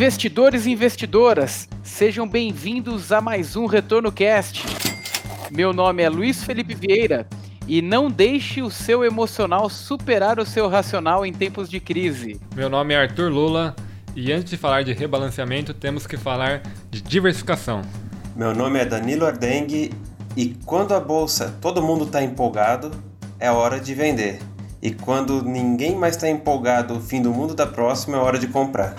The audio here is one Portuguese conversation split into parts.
Investidores e investidoras, sejam bem-vindos a mais um Retorno Cast. Meu nome é Luiz Felipe Vieira e não deixe o seu emocional superar o seu racional em tempos de crise. Meu nome é Arthur Lula e antes de falar de rebalanceamento, temos que falar de diversificação. Meu nome é Danilo Ardengue e quando a bolsa todo mundo está empolgado, é hora de vender. E quando ninguém mais está empolgado, o fim do mundo da próxima é hora de comprar.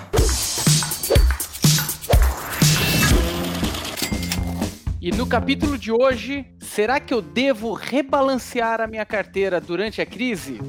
E no capítulo de hoje, será que eu devo rebalancear a minha carteira durante a crise?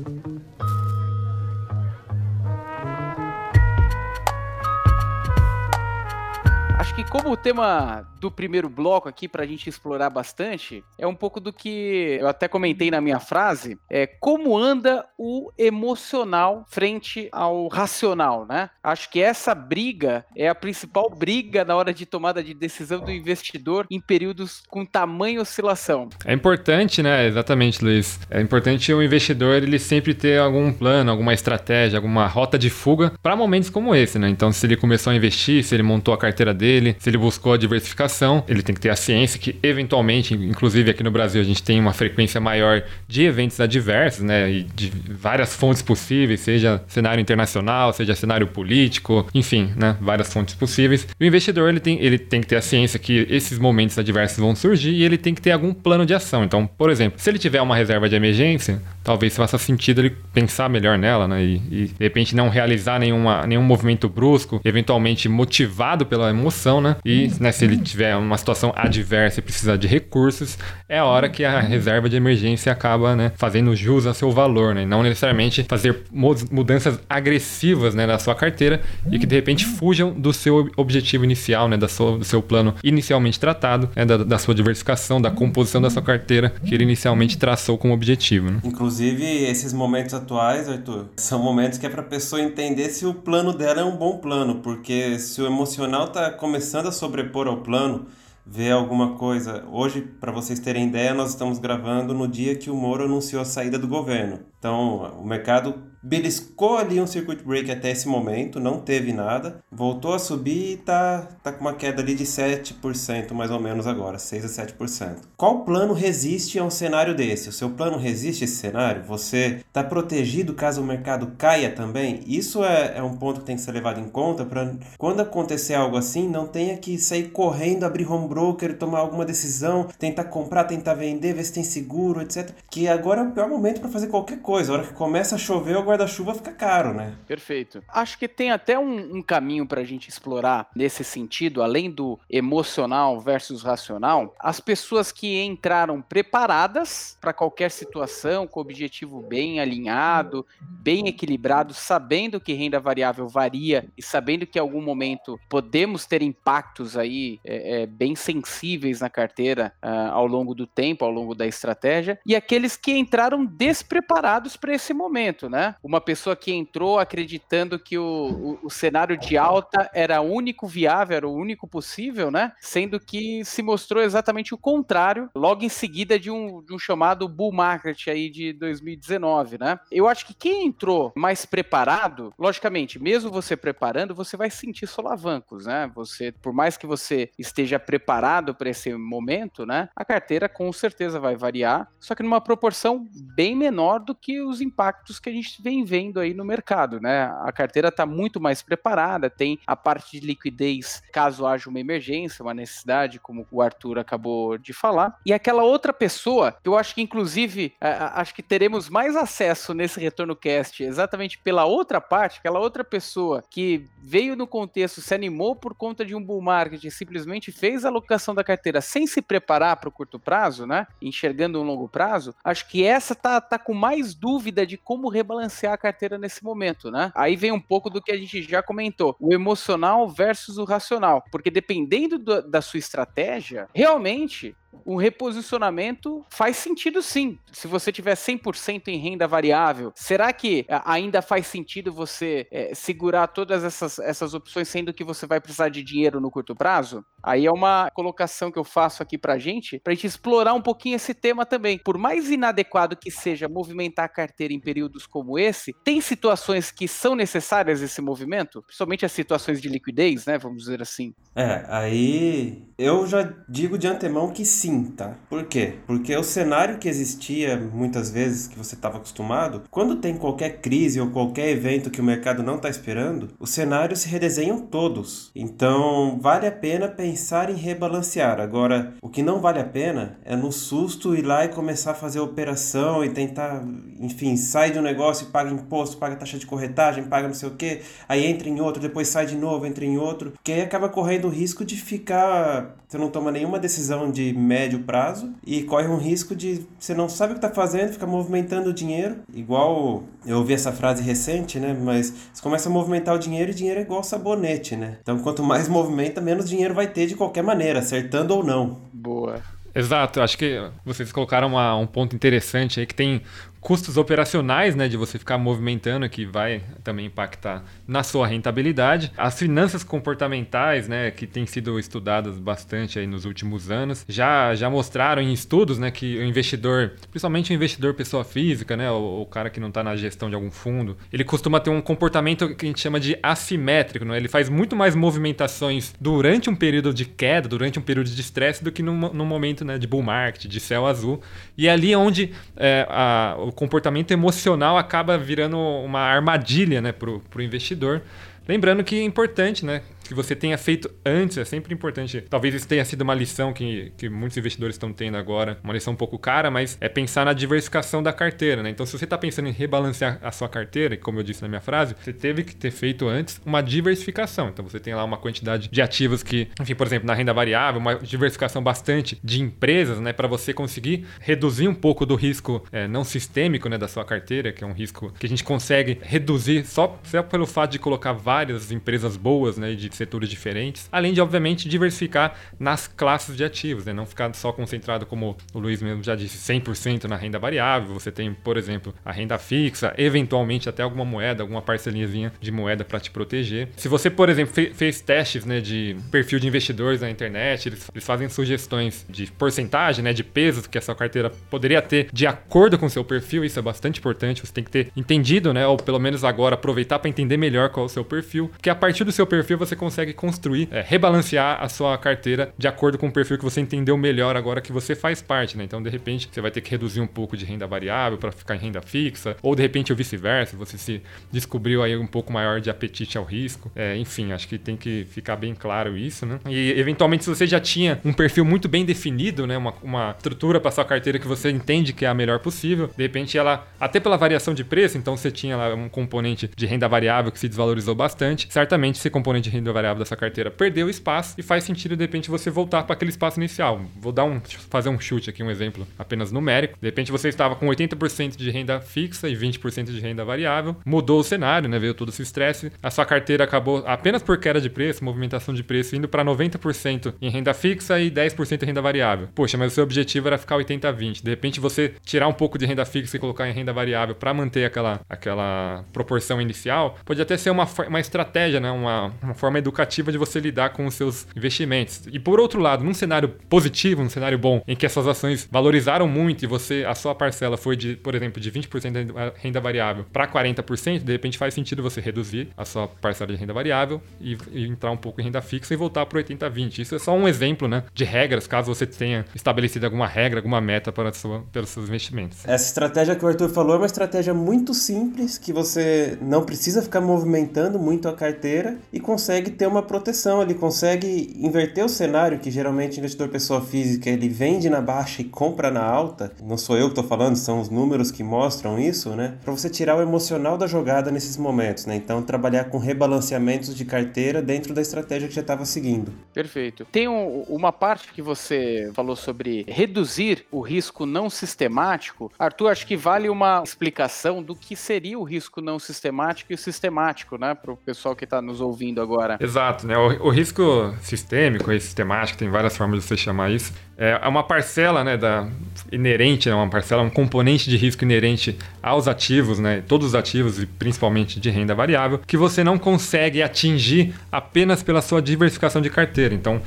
Acho que como o tema do primeiro bloco aqui para a gente explorar bastante é um pouco do que eu até comentei na minha frase, é como anda o emocional frente ao racional, né? Acho que essa briga é a principal briga na hora de tomada de decisão do investidor em períodos com tamanha oscilação. É importante, né? Exatamente, Luiz. É importante o investidor ele sempre ter algum plano, alguma estratégia, alguma rota de fuga para momentos como esse, né? Então, se ele começou a investir, se ele montou a carteira dele, se ele buscou a diversificação ele tem que ter a ciência que, eventualmente, inclusive aqui no Brasil, a gente tem uma frequência maior de eventos adversos, né? E de várias fontes possíveis, seja cenário internacional, seja cenário político, enfim, né? Várias fontes possíveis. O investidor, ele tem, ele tem que ter a ciência que esses momentos adversos vão surgir e ele tem que ter algum plano de ação. Então, por exemplo, se ele tiver uma reserva de emergência, talvez faça sentido ele pensar melhor nela, né? E, e de repente não realizar nenhuma, nenhum movimento brusco, eventualmente motivado pela emoção, né? E né, se ele tiver uma situação adversa e precisar de recursos, é a hora que a reserva de emergência acaba né, fazendo jus a seu valor, né? não necessariamente fazer mudanças agressivas né, na sua carteira e que de repente fujam do seu objetivo inicial, né, da sua, do seu plano inicialmente tratado, né, da, da, sua diversificação, da composição da sua carteira que ele inicialmente traçou como objetivo. Né? Inclusive, esses momentos atuais, Arthur, são momentos que é para a pessoa entender se o plano dela é um bom plano, porque se o emocional está começando a sobrepor ao plano, ano ver alguma coisa. Hoje, para vocês terem ideia, nós estamos gravando no dia que o Moro anunciou a saída do governo. Então, o mercado beliscou ali um circuit break até esse momento, não teve nada, voltou a subir e tá, tá com uma queda ali de 7% mais ou menos agora, 6 a 7%. Qual plano resiste a um cenário desse? O seu plano resiste a esse cenário? Você está protegido caso o mercado caia também? Isso é, é um ponto que tem que ser levado em conta para quando acontecer algo assim, não tenha que sair correndo, abrir home broker, tomar alguma decisão, tentar comprar, tentar vender, ver se tem seguro, etc. Que agora é o pior momento para fazer qualquer coisa. A hora que começa a chover, o guarda-chuva fica caro, né? Perfeito. Acho que tem até um, um caminho para a gente explorar nesse sentido, além do emocional versus racional, as pessoas que entraram preparadas para qualquer situação, com o objetivo bem alinhado, bem equilibrado, sabendo que renda variável varia e sabendo que em algum momento podemos ter impactos aí é, é, bem sensíveis na carteira uh, ao longo do tempo, ao longo da estratégia, e aqueles que entraram despreparados para esse momento, né? Uma pessoa que entrou acreditando que o, o, o, cenário de alta era o único viável, era o único possível, né? Sendo que se mostrou exatamente o contrário, logo em seguida de um, de um chamado bull market aí de 2019, né? Eu acho que quem entrou mais preparado, logicamente, mesmo você preparando, você vai sentir solavancos, né? Você, por mais que você esteja preparado para esse momento, né? A carteira com certeza vai variar, só que numa proporção bem menor do que os impactos que a gente vem vem vendo aí no mercado, né? A carteira está muito mais preparada, tem a parte de liquidez caso haja uma emergência, uma necessidade, como o Arthur acabou de falar. E aquela outra pessoa, eu acho que inclusive acho que teremos mais acesso nesse retorno cast exatamente pela outra parte, aquela outra pessoa que veio no contexto, se animou por conta de um bull market e simplesmente fez a alocação da carteira sem se preparar para o curto prazo, né? Enxergando um longo prazo, acho que essa tá, tá com mais dúvida de como rebalancear a carteira nesse momento, né? Aí vem um pouco do que a gente já comentou, o emocional versus o racional, porque dependendo do, da sua estratégia, realmente o reposicionamento faz sentido sim. Se você tiver 100% em renda variável, será que ainda faz sentido você é, segurar todas essas, essas opções, sendo que você vai precisar de dinheiro no curto prazo? Aí é uma colocação que eu faço aqui pra gente, pra gente explorar um pouquinho esse tema também. Por mais inadequado que seja movimentar a carteira em períodos como esse, tem situações que são necessárias esse movimento? Principalmente as situações de liquidez, né? Vamos dizer assim. É, aí eu já digo de antemão que sim, tá? Por quê? Porque o cenário que existia muitas vezes, que você estava acostumado, quando tem qualquer crise ou qualquer evento que o mercado não está esperando, os cenários se redesenham todos. Então, vale a pena pensar em rebalancear. Agora, o que não vale a pena é no susto ir lá e começar a fazer operação e tentar, enfim, sai de um negócio e paga imposto, paga taxa de corretagem, paga não sei o que, aí entra em outro, depois sai de novo, entra em outro, porque aí acaba correndo o risco de ficar. Você não toma nenhuma decisão de médio prazo e corre um risco de você não sabe o que está fazendo, fica movimentando o dinheiro, igual eu ouvi essa frase recente, né? Mas você começa a movimentar o dinheiro e dinheiro é igual sabonete, né? Então quanto mais movimenta, menos dinheiro vai ter de qualquer maneira, acertando ou não. Boa. Exato, acho que vocês colocaram uma, um ponto interessante aí que tem custos operacionais, né, de você ficar movimentando, que vai também impactar na sua rentabilidade. As finanças comportamentais, né, que têm sido estudadas bastante aí nos últimos anos, já, já mostraram em estudos, né, que o investidor, principalmente o investidor pessoa física, né, o, o cara que não está na gestão de algum fundo, ele costuma ter um comportamento que a gente chama de assimétrico, né? Ele faz muito mais movimentações durante um período de queda, durante um período de estresse, do que no, no momento né, de bull market, de céu azul. E é ali onde é, a, o comportamento emocional acaba virando uma armadilha né, para o investidor. Lembrando que é importante, né? Que você tenha feito antes é sempre importante. Talvez isso tenha sido uma lição que, que muitos investidores estão tendo agora, uma lição um pouco cara, mas é pensar na diversificação da carteira, né? Então, se você está pensando em rebalancear a sua carteira, como eu disse na minha frase, você teve que ter feito antes uma diversificação. Então, você tem lá uma quantidade de ativos que, enfim, por exemplo, na renda variável, uma diversificação bastante de empresas, né? Para você conseguir reduzir um pouco do risco é, não sistêmico, né? Da sua carteira, que é um risco que a gente consegue reduzir só, só pelo fato de colocar várias empresas boas, né? De setores diferentes, além de, obviamente, diversificar nas classes de ativos, né? não ficar só concentrado, como o Luiz mesmo já disse, 100% na renda variável. Você tem, por exemplo, a renda fixa, eventualmente até alguma moeda, alguma parcelinhazinha de moeda para te proteger. Se você, por exemplo, fez testes né, de perfil de investidores na internet, eles, eles fazem sugestões de porcentagem, né, de pesos que a sua carteira poderia ter de acordo com o seu perfil, isso é bastante importante. Você tem que ter entendido, né, ou pelo menos agora aproveitar para entender melhor qual é o seu perfil, que a partir do seu perfil você consegue construir, é, rebalancear a sua carteira de acordo com o perfil que você entendeu melhor agora que você faz parte, né? Então, de repente, você vai ter que reduzir um pouco de renda variável para ficar em renda fixa, ou de repente o vice-versa, você se descobriu aí um pouco maior de apetite ao risco. É, enfim, acho que tem que ficar bem claro isso, né? E eventualmente, se você já tinha um perfil muito bem definido, né? Uma, uma estrutura para sua carteira que você entende que é a melhor possível, de repente ela, até pela variação de preço, então você tinha lá um componente de renda variável que se desvalorizou bastante, certamente esse componente de renda variável dessa carteira perdeu espaço e faz sentido de repente você voltar para aquele espaço inicial. Vou dar um fazer um chute aqui, um exemplo apenas numérico. De repente você estava com 80% de renda fixa e 20% de renda variável, mudou o cenário, né? Veio todo esse estresse, a sua carteira acabou apenas por queda de preço, movimentação de preço indo para 90% em renda fixa e 10% em renda variável. Poxa, mas o seu objetivo era ficar 80-20. De repente você tirar um pouco de renda fixa e colocar em renda variável para manter aquela, aquela proporção inicial, pode até ser uma, uma estratégia, né? Uma, uma forma educativa de você lidar com os seus investimentos. E por outro lado, num cenário positivo, num cenário bom, em que as suas ações valorizaram muito e você a sua parcela foi de, por exemplo, de 20% de renda variável para 40%, de repente faz sentido você reduzir a sua parcela de renda variável e, e entrar um pouco em renda fixa e voltar para 80-20. Isso é só um exemplo, né, de regras, caso você tenha estabelecido alguma regra, alguma meta para sua, pelos seus investimentos. Essa estratégia que o Arthur falou é uma estratégia muito simples que você não precisa ficar movimentando muito a carteira e consegue ter uma proteção, ele consegue inverter o cenário que geralmente o investidor pessoa física ele vende na baixa e compra na alta. Não sou eu que estou falando, são os números que mostram isso, né? Para você tirar o emocional da jogada nesses momentos, né? Então trabalhar com rebalanceamentos de carteira dentro da estratégia que já estava seguindo. Perfeito. Tem um, uma parte que você falou sobre reduzir o risco não sistemático. Arthur, acho que vale uma explicação do que seria o risco não sistemático e o sistemático, né? Para o pessoal que está nos ouvindo agora. Exato. Né? O, o risco sistêmico e sistemático, tem várias formas de você chamar isso, é, é uma parcela né, da, inerente, é uma parcela, um componente de risco inerente aos ativos, né, todos os ativos e principalmente de renda variável, que você não consegue atingir apenas pela sua diversificação de carteira. Então,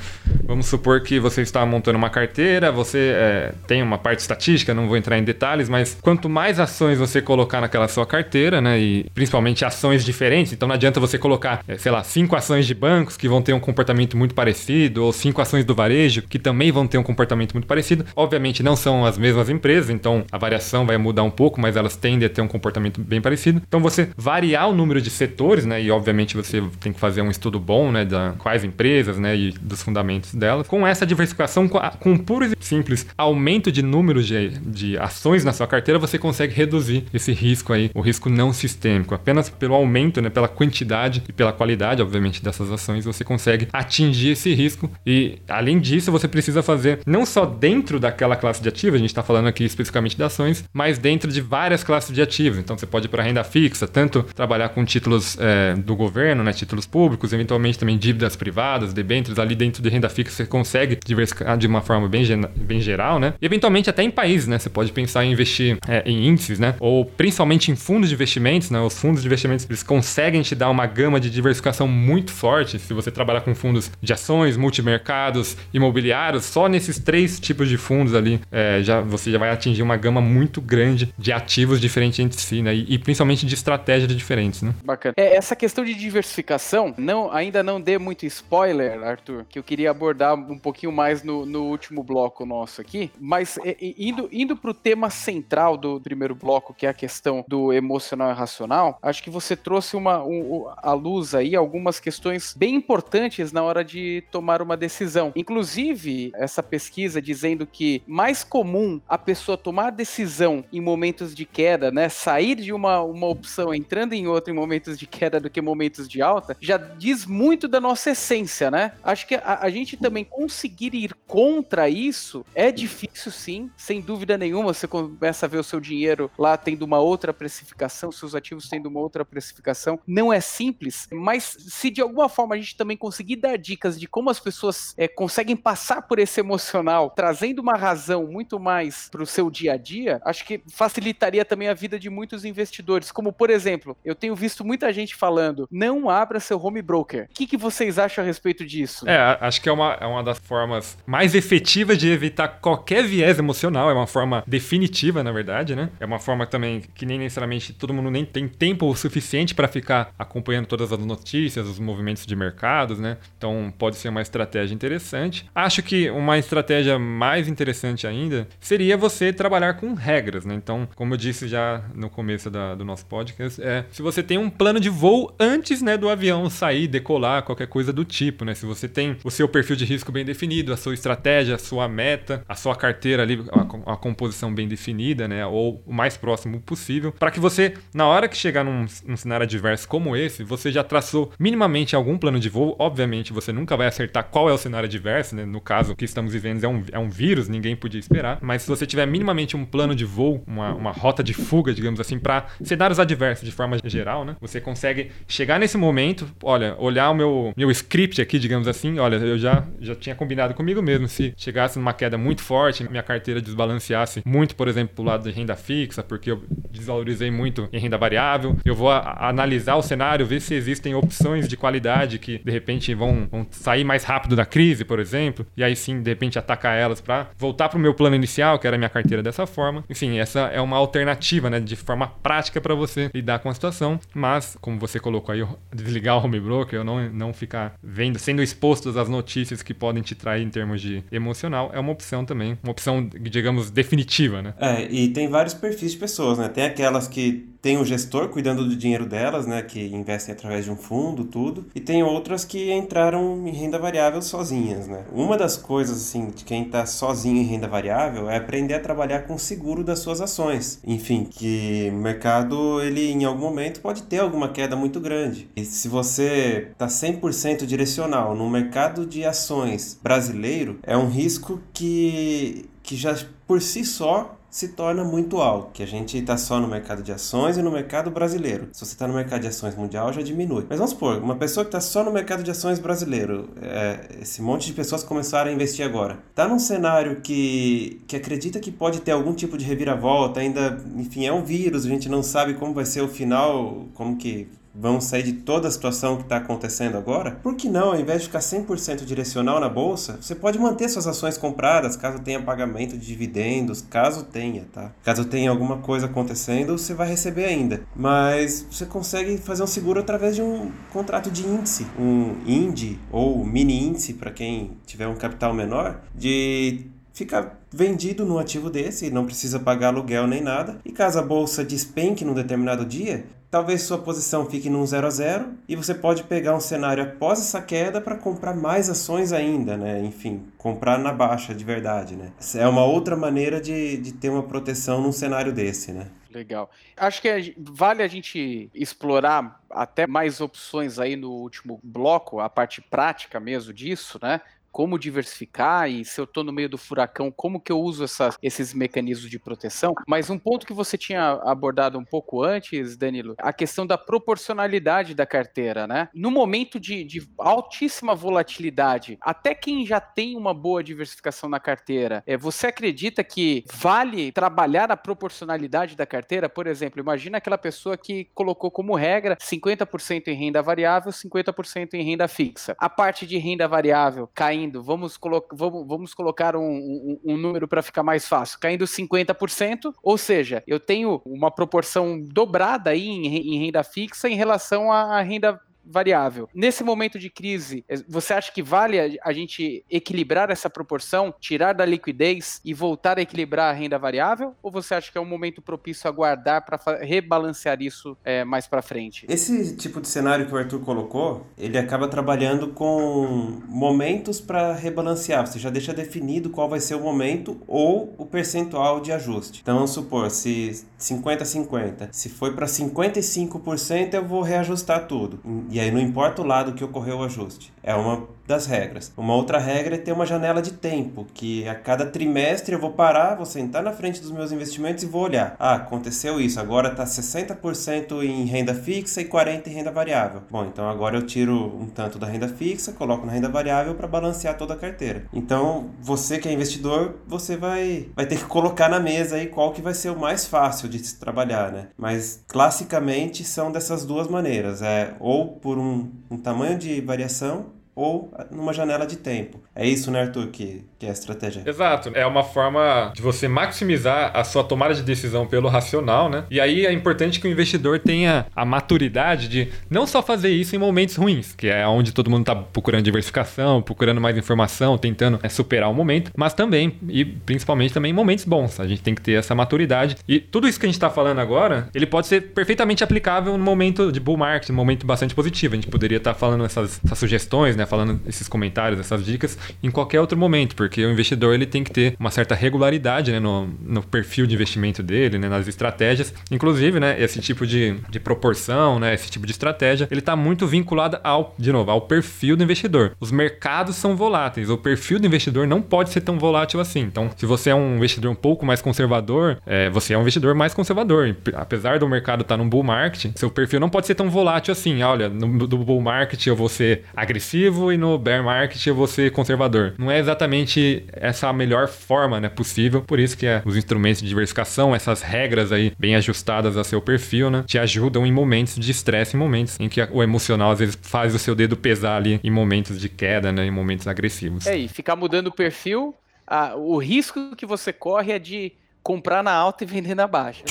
vamos supor que você está montando uma carteira, você é, tem uma parte estatística, não vou entrar em detalhes, mas quanto mais ações você colocar naquela sua carteira, né, e principalmente ações diferentes, então não adianta você colocar, é, sei lá, cinco ações de bancos que vão ter um comportamento muito parecido, ou cinco ações do varejo que também vão ter um comportamento muito parecido. Obviamente não são as mesmas empresas, então a variação vai mudar um pouco, mas elas tendem a ter um comportamento bem parecido. Então você variar o número de setores, né, e obviamente você tem que fazer um estudo bom, né, da quais empresas, né, e dos fundamentos delas. Com essa diversificação, com puro e simples aumento de número de, de ações na sua carteira, você consegue reduzir esse risco aí, o risco não sistêmico. Apenas pelo aumento, né, pela quantidade e pela qualidade, obviamente, dessas ações, você consegue atingir esse risco. E além disso, você precisa fazer não só dentro daquela classe de ativos, a gente está falando aqui especificamente de ações, mas dentro de várias classes de ativos. Então você pode ir para renda fixa, tanto trabalhar com títulos é, do governo, né, títulos públicos, eventualmente também dívidas privadas, debêntures, ali dentro de renda fixa você consegue diversificar de uma forma bem, bem geral, né? E eventualmente até em países, né? Você pode pensar em investir é, em índices, né? Ou principalmente em fundos de investimentos, né? Os fundos de investimentos eles conseguem te dar uma gama de diversificação muito forte. Se você trabalhar com fundos de ações, multimercados, imobiliários, só nesses três tipos de fundos ali, é, já, você já vai atingir uma gama muito grande de ativos diferentes entre si, né? E, e principalmente de estratégias diferentes, né? Bacana. É, essa questão de diversificação, não, ainda não dê muito spoiler, Arthur, que eu queria abordar um pouquinho mais no, no último bloco nosso aqui, mas é, indo, indo para o tema central do primeiro bloco, que é a questão do emocional e racional, acho que você trouxe uma, um, a luz aí algumas questões bem importantes na hora de tomar uma decisão. Inclusive, essa pesquisa dizendo que mais comum a pessoa tomar decisão em momentos de queda, né? Sair de uma, uma opção entrando em outra em momentos de queda do que momentos de alta, já diz muito da nossa essência, né? Acho que a, a gente também conseguir ir contra isso é difícil sim, sem dúvida nenhuma. Você começa a ver o seu dinheiro lá tendo uma outra precificação, seus ativos tendo uma outra precificação. Não é simples, mas se de alguma forma a gente também conseguir dar dicas de como as pessoas é, conseguem passar por esse emocional, trazendo uma razão muito mais para o seu dia a dia, acho que facilitaria também a vida de muitos investidores. Como, por exemplo, eu tenho visto muita gente falando: não abra seu home broker. O que, que vocês acham a respeito disso? É, acho que é uma, é uma das formas mais efetivas de evitar qualquer viés emocional. É uma forma definitiva, na verdade, né? É uma forma também que nem necessariamente todo mundo nem tem tempo o suficiente para ficar acompanhando todas as notícias, os movimentos de mercados, né? Então pode ser uma estratégia interessante. Acho que uma estratégia mais interessante ainda seria você trabalhar com regras, né? Então, como eu disse já no começo da, do nosso podcast, é se você tem um plano de voo antes, né, do avião sair, decolar, qualquer coisa do tipo, né? Se você tem o seu perfil de risco bem definido, a sua estratégia, a sua meta, a sua carteira ali, a, a composição bem definida, né? Ou o mais próximo possível, para que você, na hora que chegar num, num cenário adverso como esse, você já traçou minimamente algum plano de voo. Obviamente, você nunca vai acertar qual é o cenário adverso, né? No caso que estamos vivendo é um, é um vírus, ninguém podia esperar. Mas se você tiver minimamente um plano de voo, uma, uma rota de fuga, digamos assim, para cenários adversos de forma geral, né? Você consegue chegar nesse momento, olha, olhar o meu, meu script aqui, digamos assim, olha, eu já, já tinha combinado comigo mesmo. Se chegasse numa queda muito forte, minha carteira desbalanceasse muito, por exemplo, pro lado de renda fixa, porque eu desvalorizei muito em renda variável, eu vou a, a analisar o cenário, ver se existem opções de qualidade que de repente vão, vão sair mais rápido da crise, por exemplo, e aí sim, de repente, atacar elas para voltar pro meu plano inicial, que era a minha carteira dessa forma. Enfim, essa é uma alternativa, né, de forma prática para você lidar com a situação, mas como você colocou aí, desligar o home broker, ou não, não ficar vendo, sendo exposto às notícias que podem te trair em termos de emocional, é uma opção também, uma opção, digamos, definitiva, né? É, e tem vários perfis de pessoas, né? Tem aquelas que tem um gestor cuidando do dinheiro delas, né, que investem através de um fundo, tudo, e tem outras que entraram em renda variável sozinhas, né? Uma das coisas assim de quem está sozinho em renda variável é aprender a trabalhar com o seguro das suas ações. Enfim, que o mercado ele em algum momento pode ter alguma queda muito grande. E se você está 100% direcional no mercado de ações brasileiro, é um risco que que já por si só se torna muito alto, que a gente está só no mercado de ações e no mercado brasileiro. Se você está no mercado de ações mundial, já diminui. Mas vamos supor, uma pessoa que está só no mercado de ações brasileiro, é, esse monte de pessoas começaram a investir agora, está num cenário que, que acredita que pode ter algum tipo de reviravolta, ainda, enfim, é um vírus, a gente não sabe como vai ser o final, como que vão sair de toda a situação que está acontecendo agora, por que não, ao invés de ficar 100% direcional na bolsa, você pode manter suas ações compradas caso tenha pagamento de dividendos, caso tenha, tá? Caso tenha alguma coisa acontecendo, você vai receber ainda. Mas você consegue fazer um seguro através de um contrato de índice, um INDI ou mini índice para quem tiver um capital menor, de ficar vendido no ativo desse, não precisa pagar aluguel nem nada. E caso a bolsa despenque num determinado dia, talvez sua posição fique num 0 a 0 e você pode pegar um cenário após essa queda para comprar mais ações ainda, né? Enfim, comprar na baixa de verdade, né? É uma outra maneira de, de ter uma proteção num cenário desse, né? Legal. Acho que vale a gente explorar até mais opções aí no último bloco, a parte prática mesmo disso, né? Como diversificar e se eu estou no meio do furacão, como que eu uso esses mecanismos de proteção. Mas um ponto que você tinha abordado um pouco antes, Danilo, a questão da proporcionalidade da carteira, né? No momento de, de altíssima volatilidade, até quem já tem uma boa diversificação na carteira, é, você acredita que vale trabalhar a proporcionalidade da carteira? Por exemplo, imagina aquela pessoa que colocou como regra 50% em renda variável, 50% em renda fixa. A parte de renda variável caindo caindo, vamos, colo vamos, vamos colocar um, um, um número para ficar mais fácil, caindo 50%, ou seja, eu tenho uma proporção dobrada aí em, em renda fixa em relação à renda variável. Nesse momento de crise, é, você acha que vale a, gente equilibrar essa proporção, tirar da liquidez e voltar a equilibrar a renda variável? Ou você acha que é um momento propício a guardar para rebalancear isso é, mais para frente? Esse tipo de cenário que o Arthur colocou, ele acaba trabalhando com momentos para rebalancear. Você já deixa definido qual vai ser o momento ou o percentual de ajuste. Então, vamos supor, se 50-50, se foi para 55%, eu vou reajustar tudo. E aí não importa o lado que ocorreu o ajuste. É uma das regras. Uma outra regra é ter uma janela de tempo, que a cada trimestre eu vou parar, vou sentar na frente dos meus investimentos e vou olhar. Ah, aconteceu isso, agora está 60% em renda fixa e 40% em renda variável. Bom, então agora eu tiro um tanto da renda fixa, coloco na renda variável para balancear toda a carteira. Então, você que é investidor, você vai, vai ter que colocar na mesa aí qual que vai ser o mais fácil de se trabalhar, né? Mas classicamente são dessas duas maneiras, é ou por um, um tamanho de variação ou numa janela de tempo. É isso, né, Arthur, que, que é a estratégia. Exato. É uma forma de você maximizar a sua tomada de decisão pelo racional, né? E aí é importante que o investidor tenha a maturidade de não só fazer isso em momentos ruins, que é onde todo mundo está procurando diversificação, procurando mais informação, tentando é, superar o momento, mas também, e principalmente também em momentos bons. A gente tem que ter essa maturidade. E tudo isso que a gente está falando agora, ele pode ser perfeitamente aplicável no momento de bull market, no momento bastante positivo. A gente poderia estar tá falando essas, essas sugestões, né? falando esses comentários, essas dicas, em qualquer outro momento, porque o investidor ele tem que ter uma certa regularidade né, no, no perfil de investimento dele, né, nas estratégias. Inclusive, né, esse tipo de, de proporção, né, esse tipo de estratégia, ele está muito vinculado ao, de novo, ao perfil do investidor. Os mercados são voláteis, o perfil do investidor não pode ser tão volátil assim. Então, se você é um investidor um pouco mais conservador, é, você é um investidor mais conservador. Apesar do mercado estar tá num bull market, seu perfil não pode ser tão volátil assim. Olha, no, no bull market eu vou ser agressivo agressivo e no bear market eu vou ser conservador. Não é exatamente essa a melhor forma né, possível, por isso que é, os instrumentos de diversificação, essas regras aí bem ajustadas a seu perfil, né, te ajudam em momentos de estresse, em momentos em que o emocional às vezes faz o seu dedo pesar ali em momentos de queda, né, em momentos agressivos. É, e ficar mudando o perfil, a, o risco que você corre é de comprar na alta e vender na baixa.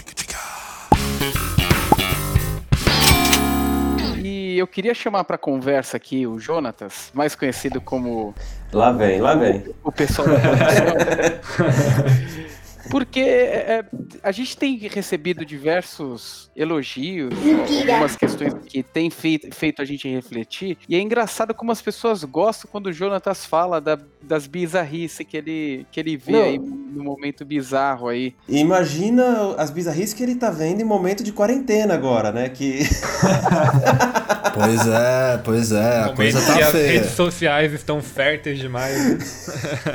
Eu queria chamar para conversa aqui o Jonatas, mais conhecido como. Lá vem, lá vem. O, o pessoal da. Porque é, é, a gente tem recebido diversos elogios, algumas questões que têm feito, feito, a gente refletir. E é engraçado como as pessoas gostam quando o Jonatas fala da, das bizarrices que ele, que ele vê Não. aí no momento bizarro aí. Imagina as bizarrices que ele tá vendo em momento de quarentena agora, né? Que. Pois é, pois é, a coisa tá feia. As redes sociais estão férteis demais. Né?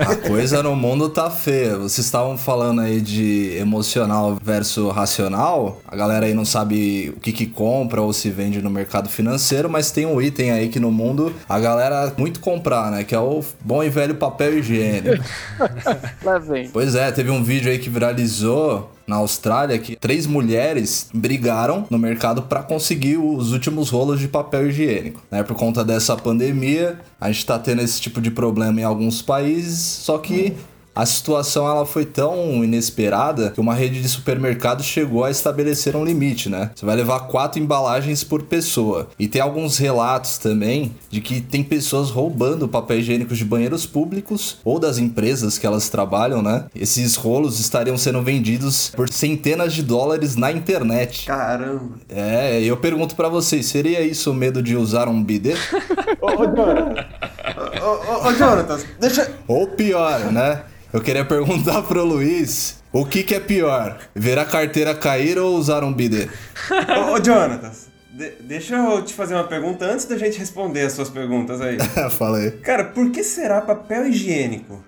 A coisa no mundo tá feia. Vocês estavam falando aí de emocional versus racional. A galera aí não sabe o que que compra ou se vende no mercado financeiro, mas tem um item aí que no mundo a galera muito comprar, né? Que é o bom e velho papel higiênico. Lá vem. Pois é, teve um vídeo aí que viralizou na Austrália que três mulheres brigaram no mercado para conseguir os últimos rolos de papel higiênico. Né? Por conta dessa pandemia, a gente tá tendo esse tipo de problema em alguns países, só que a situação ela foi tão inesperada que uma rede de supermercados chegou a estabelecer um limite, né? Você vai levar quatro embalagens por pessoa. E tem alguns relatos também de que tem pessoas roubando papel higiênico de banheiros públicos ou das empresas que elas trabalham, né? Esses rolos estariam sendo vendidos por centenas de dólares na internet. Caramba. É, eu pergunto para vocês, seria isso o medo de usar um bidê? Ô. Ô, ô, ô, Jonathan, deixa. Ou pior, né? Eu queria perguntar pro Luiz o que, que é pior, ver a carteira cair ou usar um bidê? Ô, ô Jonathan, de- deixa eu te fazer uma pergunta antes da gente responder as suas perguntas aí. Fala aí. Cara, por que será papel higiênico?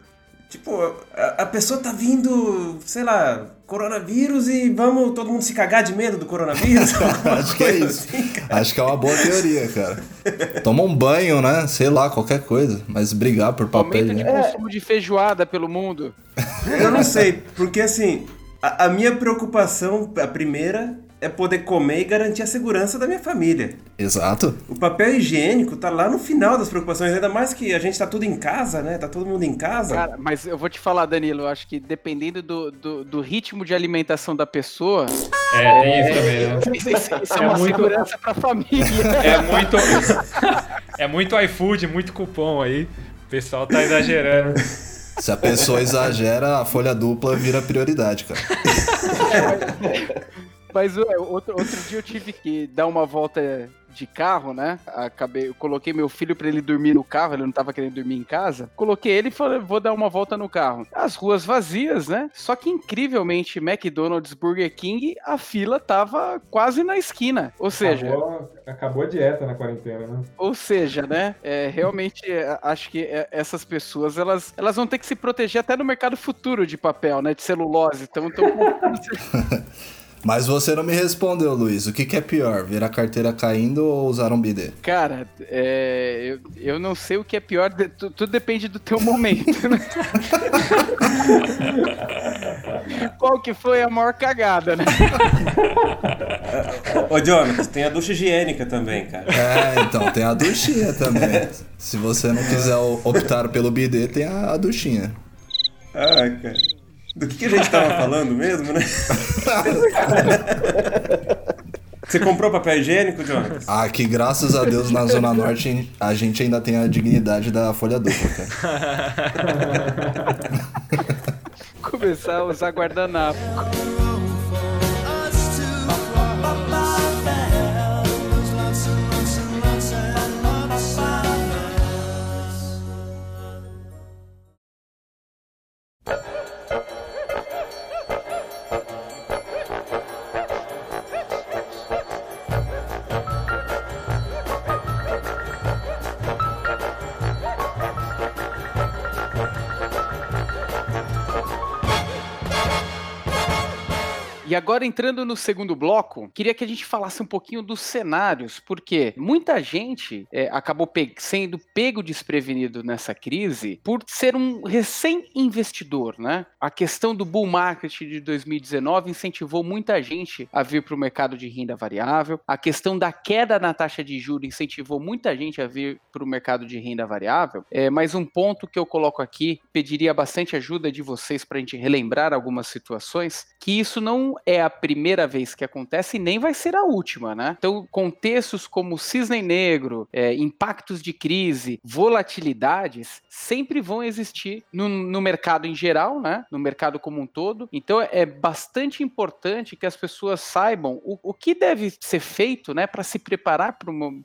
Tipo, a, a pessoa tá vindo, sei lá, coronavírus e vamos todo mundo se cagar de medo do coronavírus? Acho que é isso. assim. Acho que é uma boa teoria, cara. Toma um banho, né? Sei lá, qualquer coisa. Mas brigar por papel. Aumento de higiênico. consumo de feijoada pelo mundo. Eu não sei, porque assim, a, a minha preocupação, a primeira, é poder comer e garantir a segurança da minha família. Exato. O papel higiênico tá lá no final das preocupações, ainda mais que a gente tá tudo em casa, né? Tá todo mundo em casa. Cara, mas eu vou te falar, Danilo, eu acho que dependendo do, do, do ritmo de alimentação da pessoa, É, tem isso também, né? isso, isso- isso é, É uma muito- segurança pra família. É muito. É muito iFood, muito cupom aí. O pessoal tá exagerando. Se a pessoa exagera, a folha dupla vira prioridade, cara. Mas ué, outro, outro dia eu tive que dar uma volta de carro, né? Acabei, eu coloquei meu filho pra ele dormir no carro, ele não tava querendo dormir em casa. Coloquei ele e falei, vou dar uma volta no carro. As ruas vazias, né? Só que incrivelmente, McDonald's, Burger King, a fila tava quase na esquina. Ou seja, Acabou, acabou a dieta na quarentena, né? ou seja, né? É, realmente é, acho que é, essas pessoas elas, elas vão ter que se proteger até no mercado futuro de papel, né? De celulose. Então, então Mas você não me respondeu, Luiz. O que, que é pior, ver a carteira caindo ou usar um bidê? Cara, é, eu, eu não sei o que é pior, de- tu- tudo depende do teu momento, né? Qual que foi a maior cagada, né? Ô, Jonathan, tem a ducha higiênica também, cara. É, então, tem a duchinha também. Se você não quiser optar pelo bidê, tem a, a duchinha. Ah, cara. Do que, que a gente tava falando mesmo, né? Você comprou papel higiênico, Jonathan? Ah, que graças a Deus na Zona Norte a gente ainda tem a dignidade da folha dupla, cara. Começar a usar guardanapo. E agora entrando no segundo bloco, queria que a gente falasse um pouquinho dos cenários, porque muita gente é, acabou pe- sendo pego desprevenido nessa crise por ser um recém-investidor, né? A questão do bull market de 2019 incentivou muita gente a vir para o mercado de renda variável. A questão da queda na taxa de juros incentivou muita gente a vir para o mercado de renda variável. É, mas um ponto que eu coloco aqui, pediria bastante ajuda de vocês para a gente relembrar algumas situações, que isso não é a primeira vez que acontece e nem vai ser a última, né? Então, contextos como cisne negro, é, impactos de crise, volatilidades, sempre vão existir no, no mercado em geral, né? No mercado como um todo. Então, é bastante importante que as pessoas saibam o, o que deve ser feito, né? Para se preparar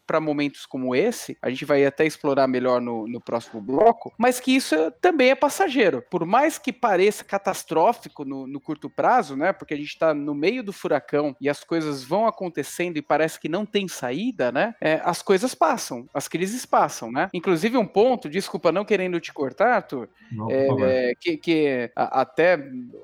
para momentos como esse. A gente vai até explorar melhor no, no próximo bloco, mas que isso é- também é passageiro. Por mais que pareça catastrófico no, no curto prazo, né? Porque a gente está no meio do furacão e as coisas vão acontecendo e parece que não tem saída, né? É, as coisas passam, as crises passam, né? Inclusive um ponto, desculpa, não querendo te cortar, Arthur, Não, é, é, que, que a- até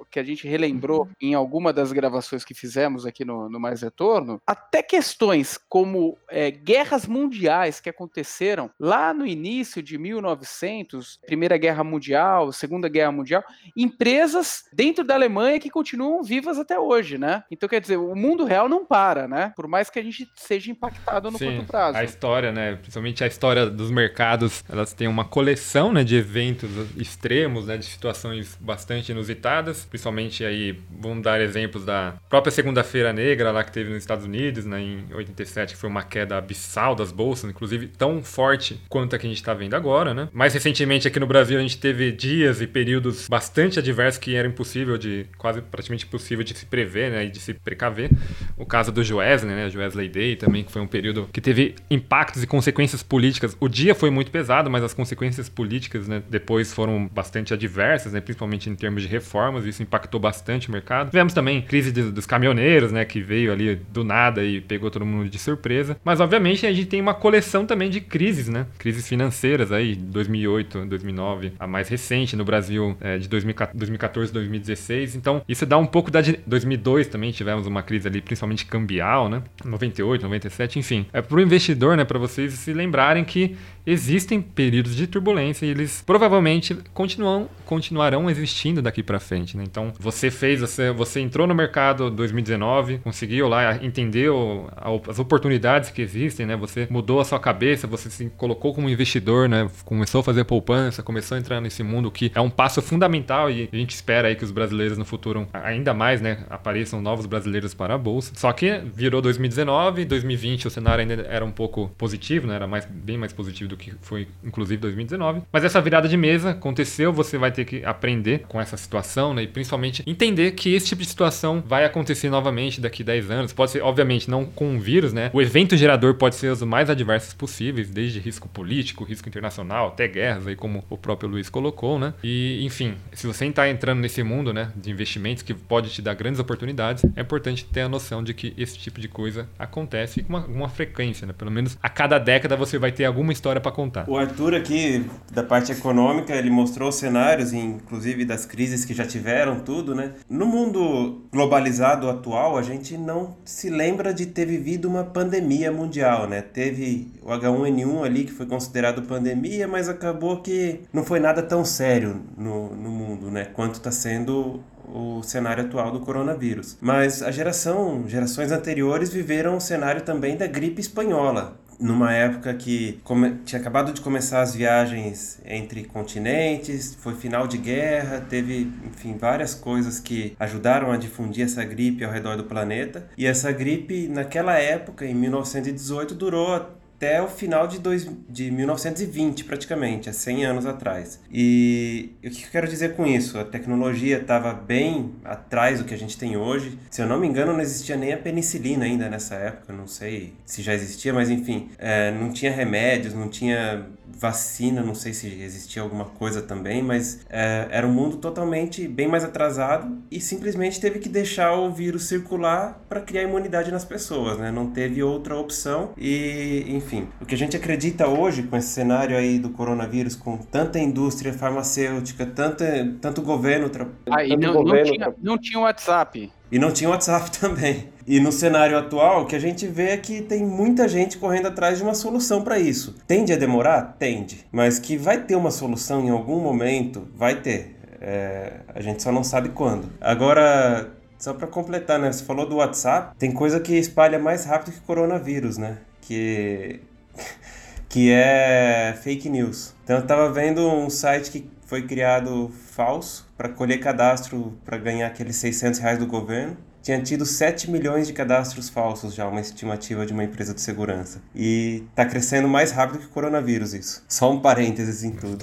que a gente relembrou em alguma das gravações que fizemos aqui no, no Mais Retorno, até questões como é, guerras mundiais que aconteceram lá no início de 1900, Primeira Guerra Mundial, Segunda Guerra Mundial, empresas dentro da Alemanha que continuam vivas até hoje, né? Então, quer dizer, o mundo real não para, né? Por mais que a gente seja impactado no Sim, curto prazo. a história, né, principalmente a história dos mercados, elas têm uma coleção, né, de eventos extremos, né, de situações bastante inusitadas, principalmente aí, vamos dar exemplos da própria Segunda-feira Negra lá que teve nos Estados Unidos, né, em 87, que foi uma queda abissal das bolsas, inclusive tão forte quanto a que a gente está vendo agora, né. Mais recentemente aqui no Brasil a gente teve dias e períodos bastante adversos que era impossível de, quase praticamente impossível de se prever, né, e de se precaver. O caso do Joesley, né, Joesley Day também, que foi um período que teve impactos e consequências políticas. O dia foi muito pesado, mas as consequências políticas, né, depois foram bastante adversas, né, principalmente em termos de reformas, isso impactou bastante o mercado. Tivemos também crise de- dos caminhoneiros, né, que veio ali do nada e pegou todo mundo de surpresa. Mas obviamente a gente tem uma coleção também de crises, né, crises financeiras aí, 2008, 2009, a mais recente no Brasil é, de 2014, 2014, 2016. Então isso dá um pouco da 2002 também tivemos uma crise ali, principalmente cambial, né, 98, 97, enfim. É pro investidor, né, para vocês se lembrarem que existem períodos de turbulência e eles provavelmente continuam, continuarão existindo daqui para frente, né? Então, você fez, você, você entrou no mercado 2019, conseguiu lá entender o- a- as oportunidades que existem, né? Você mudou a sua cabeça, você se colocou como investidor, né? Começou a fazer poupança, começou a entrar nesse mundo que é um passo fundamental e a gente espera aí que os brasileiros no futuro ainda mais, né, apareçam novos brasileiros para a bolsa. Só que virou 2019, 2020 o cenário ainda era um pouco positivo, né? Era mais bem mais positivo do que foi inclusive 2019. Mas essa virada de mesa aconteceu, você vai ter que aprender com essa situação, né? E principalmente entender que esse tipo de situação vai acontecer novamente daqui 10 anos. Pode ser, obviamente, não com um vírus, né? O evento gerador pode ser os mais adversos possíveis, desde risco político, risco internacional, até guerras, aí como o próprio Luiz colocou, né? E, enfim, se você está entrando nesse mundo, né, de investimentos que pode te dar grandes oportunidades, é importante ter a noção de que esse tipo de coisa acontece com uma, uma frequência, né? Pelo menos a cada década você vai ter alguma história para contar. O Arthur aqui, da parte econômica, ele mostrou cenários, inclusive das crises que já tiveram, tudo, né? No mundo globalizado atual, a gente não se lembra de ter vivido uma pandemia mundial, né? Teve o H1N1 ali, que foi considerado pandemia, mas acabou que não foi nada tão sério no, no mundo, né? Quanto está sendo o cenário atual do coronavírus. Mas a geração, gerações anteriores viveram o cenário também da gripe espanhola, numa época que tinha acabado de começar as viagens entre continentes, foi final de guerra, teve, enfim, várias coisas que ajudaram a difundir essa gripe ao redor do planeta. E essa gripe, naquela época, em 1918, durou até o final de, dois, de 1920, praticamente, há 100 anos atrás. E o que eu quero dizer com isso? A tecnologia estava bem atrás do que a gente tem hoje. Se eu não me engano, não existia nem a penicilina ainda nessa época, não sei se já existia, mas enfim, é, não tinha remédios, não tinha vacina, não sei se existia alguma coisa também, mas é, era um mundo totalmente bem mais atrasado e simplesmente teve que deixar o vírus circular para criar imunidade nas pessoas, né? Não teve outra opção e, enfim, o que a gente acredita hoje com esse cenário aí do coronavírus, com tanta indústria farmacêutica, tanta, tanto governo, tra- Ah, tanto não, não governo tinha, não tinha WhatsApp. E não tinha WhatsApp também. E no cenário atual, o que a gente vê é que tem muita gente correndo atrás de uma solução para isso. Tende a demorar? Tende. Mas que vai ter uma solução em algum momento, vai ter. É, a gente só não sabe quando. Agora, só para completar, né? Você falou do WhatsApp. Tem coisa que espalha mais rápido que coronavírus, né? Que que é fake news. Então eu tava vendo um site que foi criado falso para colher cadastro para ganhar aqueles 600 reais do governo. Tinha tido 7 milhões de cadastros falsos já, uma estimativa de uma empresa de segurança. E tá crescendo mais rápido que o coronavírus isso. Só um parênteses em tudo.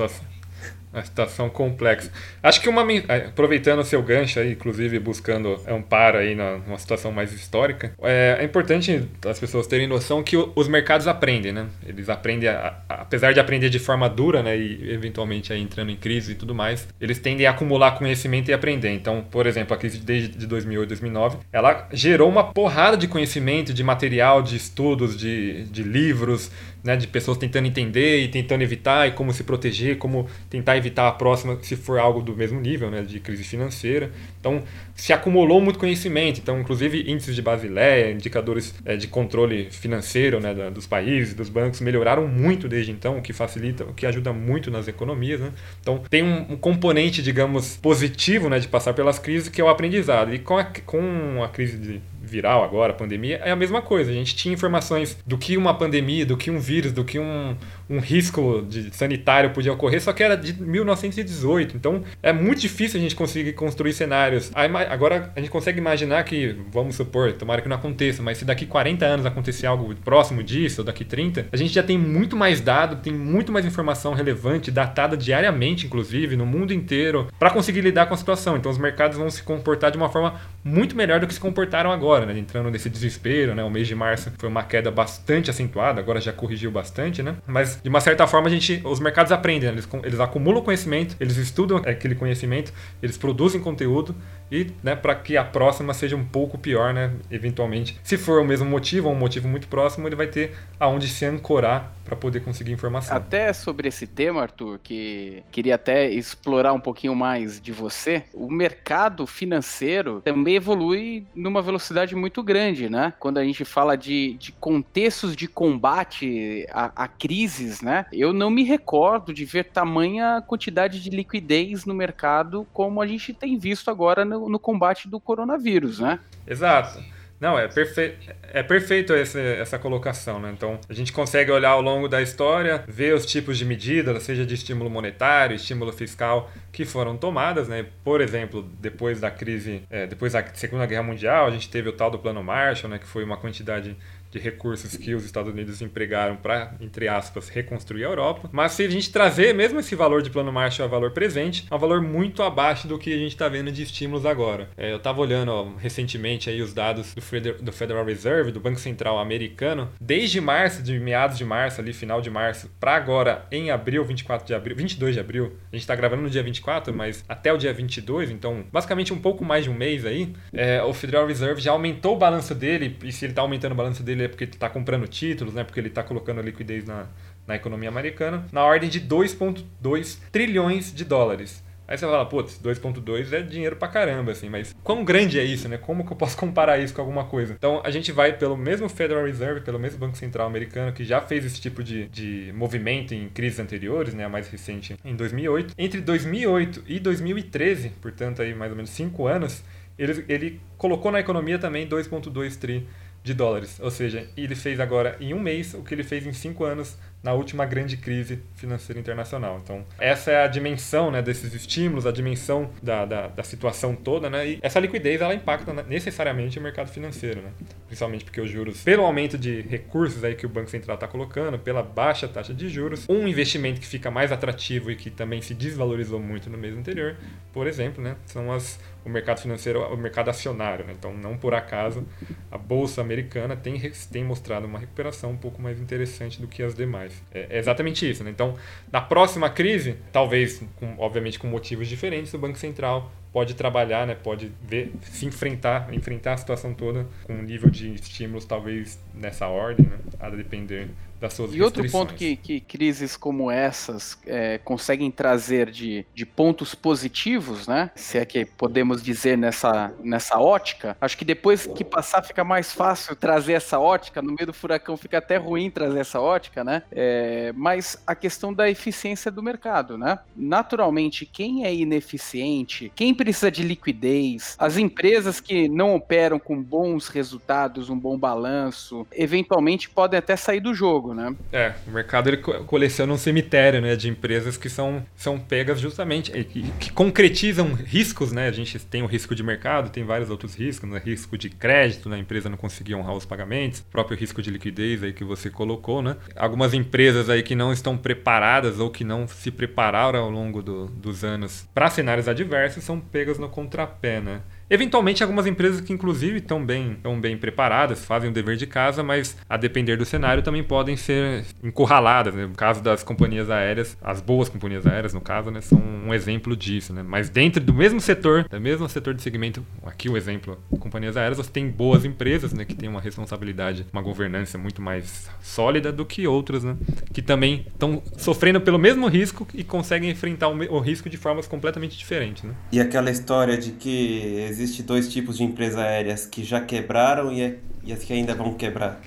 Uma situação complexa. Acho que uma. É, aproveitando o seu gancho aí, inclusive buscando amparo aí numa situação mais histórica, é, é importante as pessoas terem noção que os mercados aprendem, né? Eles aprendem, a, apesar de aprender de forma dura, né? E eventualmente aí entrando em crise e tudo mais, eles tendem a acumular conhecimento e aprender. Então, por exemplo, a crise desde 2008, 2009, ela gerou uma porrada de conhecimento, de material, de estudos, de, de livros, né, de pessoas tentando entender e tentando evitar e como se proteger, como tentar evitar a próxima se for algo do mesmo nível, né, de crise financeira. Então, se acumulou muito conhecimento. Então, inclusive, índices de Basileia, indicadores é, de controle financeiro né, da, dos países, dos bancos, melhoraram muito desde então, o que facilita, o que ajuda muito nas economias. Né? Então, tem um, um, componente, digamos, positivo né, de passar pelas crises, que é o aprendizado. E com a, com a crise de viral agora, pandemia, é a mesma coisa. A gente tinha informações do que uma pandemia, do que um vírus, do que um, um risco de sanitário podia ocorrer, só que era de 1918. Então é muito difícil a gente conseguir construir cenários. Agora a gente consegue imaginar que, vamos supor, tomara que não aconteça, mas se daqui 40 anos acontecer algo próximo disso, ou daqui 30, a gente já tem muito mais dado, tem muito mais informação relevante, datada diariamente, inclusive, no mundo inteiro, para conseguir lidar com a situação. Então os mercados vão se comportar de uma forma muito melhor do que se comportaram agora, né? entrando nesse desespero. Né? O mês de março foi uma queda bastante acentuada, agora já corrigiu bastante, né? mas de uma certa forma, a gente, os mercados aprendem, né? eles, eles acumulam conhecimento, eles estudam aquele conhecimento, eles produzem conteúdo e né, para que a próxima seja um pouco pior, né, eventualmente. Se for o mesmo motivo ou um motivo muito próximo, ele vai ter aonde se ancorar para poder conseguir informação. Até sobre esse tema, Arthur, que queria até explorar um pouquinho mais de você, o mercado financeiro também evolui numa velocidade muito grande, né? Quando a gente fala de, de contextos de combate a, a crises, né? Eu não me recordo de ver tamanha quantidade de liquidez no mercado como a gente tem visto agora no, no combate do coronavírus, né? Exato. Não, é, perfe... é perfeito esse, essa colocação, né? Então, a gente consegue olhar ao longo da história, ver os tipos de medidas, seja de estímulo monetário, estímulo fiscal, que foram tomadas, né? Por exemplo, depois da crise, é, depois da Segunda Guerra Mundial, a gente teve o tal do Plano Marshall, né? Que foi uma quantidade de recursos que os Estados Unidos empregaram para, entre aspas, reconstruir a Europa. Mas se a gente trazer mesmo esse valor de plano Marshall a valor presente, é um valor muito abaixo do que a gente está vendo de estímulos agora. É, eu estava olhando ó, recentemente aí os dados do, Federal Reserve, do Banco Central americano, desde março, de meados de março, ali final de março, para agora, em abril, 24 de abril, 22 de abril, a gente está gravando no dia 24, mas até o dia 22, então basicamente um pouco mais de um mês aí, é, o Federal Reserve já aumentou o balanço dele, e se ele está aumentando o balanço dele é porque ele está comprando títulos, né? Porque ele está colocando liquidez na, na economia americana, na ordem de 2,2 trilhões de dólares. Aí você fala, putz, 2.2 é dinheiro pra caramba, assim, mas quão grande é isso, né? Como que eu posso comparar isso com alguma coisa? Então a gente vai pelo mesmo Federal Reserve, pelo mesmo Banco Central americano, que já fez esse tipo de, de movimento em crises anteriores, né? A mais recente em 2008. Entre 2008 e 2013, portanto aí mais ou menos 5 anos, ele, ele colocou na economia também 2.2 tri de dólares. Ou seja, ele fez agora em um mês o que ele fez em cinco anos na última grande crise financeira internacional. Então, essa é a dimensão né, desses estímulos, a dimensão da, da, da, situação toda, né? E essa liquidez ela impacta necessariamente o mercado financeiro, né? Principalmente porque os juros, pelo aumento de recursos aí que o Banco Central está colocando, pela baixa taxa de juros, um investimento que fica mais atrativo e que também se desvalorizou muito no mês anterior, por exemplo, né? São as o mercado financeiro, o mercado acionário. Né? Então, não por acaso, a bolsa americana tem, tem mostrado uma recuperação um pouco mais interessante do que as demais. É, é exatamente isso. Né? Então, na próxima crise, talvez, com, obviamente, com motivos diferentes, o Banco Central pode trabalhar, né, pode ver, se enfrentar, enfrentar a situação toda com um nível de estímulos talvez nessa ordem, né, a depender das suas E outro ponto que, que crises como essas é, conseguem trazer de, de pontos positivos, né? Se é que podemos dizer nessa, nessa ótica, acho que depois que passar fica mais fácil trazer essa ótica, no meio do furacão fica até ruim trazer essa ótica, né? É, mas a questão da eficiência do mercado, né? Naturalmente, quem é ineficiente, quem precisa de liquidez, as empresas que não operam com bons resultados, um bom balanço, eventualmente podem até sair do jogo, né? É, o mercado ele coleciona um cemitério, né, de empresas que são, são pegas justamente, que, que concretizam riscos, né? A gente tem o risco de mercado, tem vários outros riscos, né? Risco de crédito, né? A empresa não conseguir honrar os pagamentos, próprio risco de liquidez aí que você colocou, né? Algumas empresas aí que não estão preparadas ou que não se prepararam ao longo do, dos anos para cenários adversos são pegas no contrapé, né? Eventualmente, algumas empresas que, inclusive, estão bem, estão bem preparadas, fazem o dever de casa, mas a depender do cenário também podem ser encurraladas. Né? No caso das companhias aéreas, as boas companhias aéreas, no caso, né, são um exemplo disso. Né? Mas dentro do mesmo setor, do mesmo setor de segmento, aqui o exemplo, companhias aéreas, você tem boas empresas né, que têm uma responsabilidade, uma governança muito mais sólida do que outras, né, que também estão sofrendo pelo mesmo risco e conseguem enfrentar o, o risco de formas completamente diferentes. Né? E aquela história de que existe dois tipos de empresas aéreas que já quebraram e, e as que ainda vão quebrar.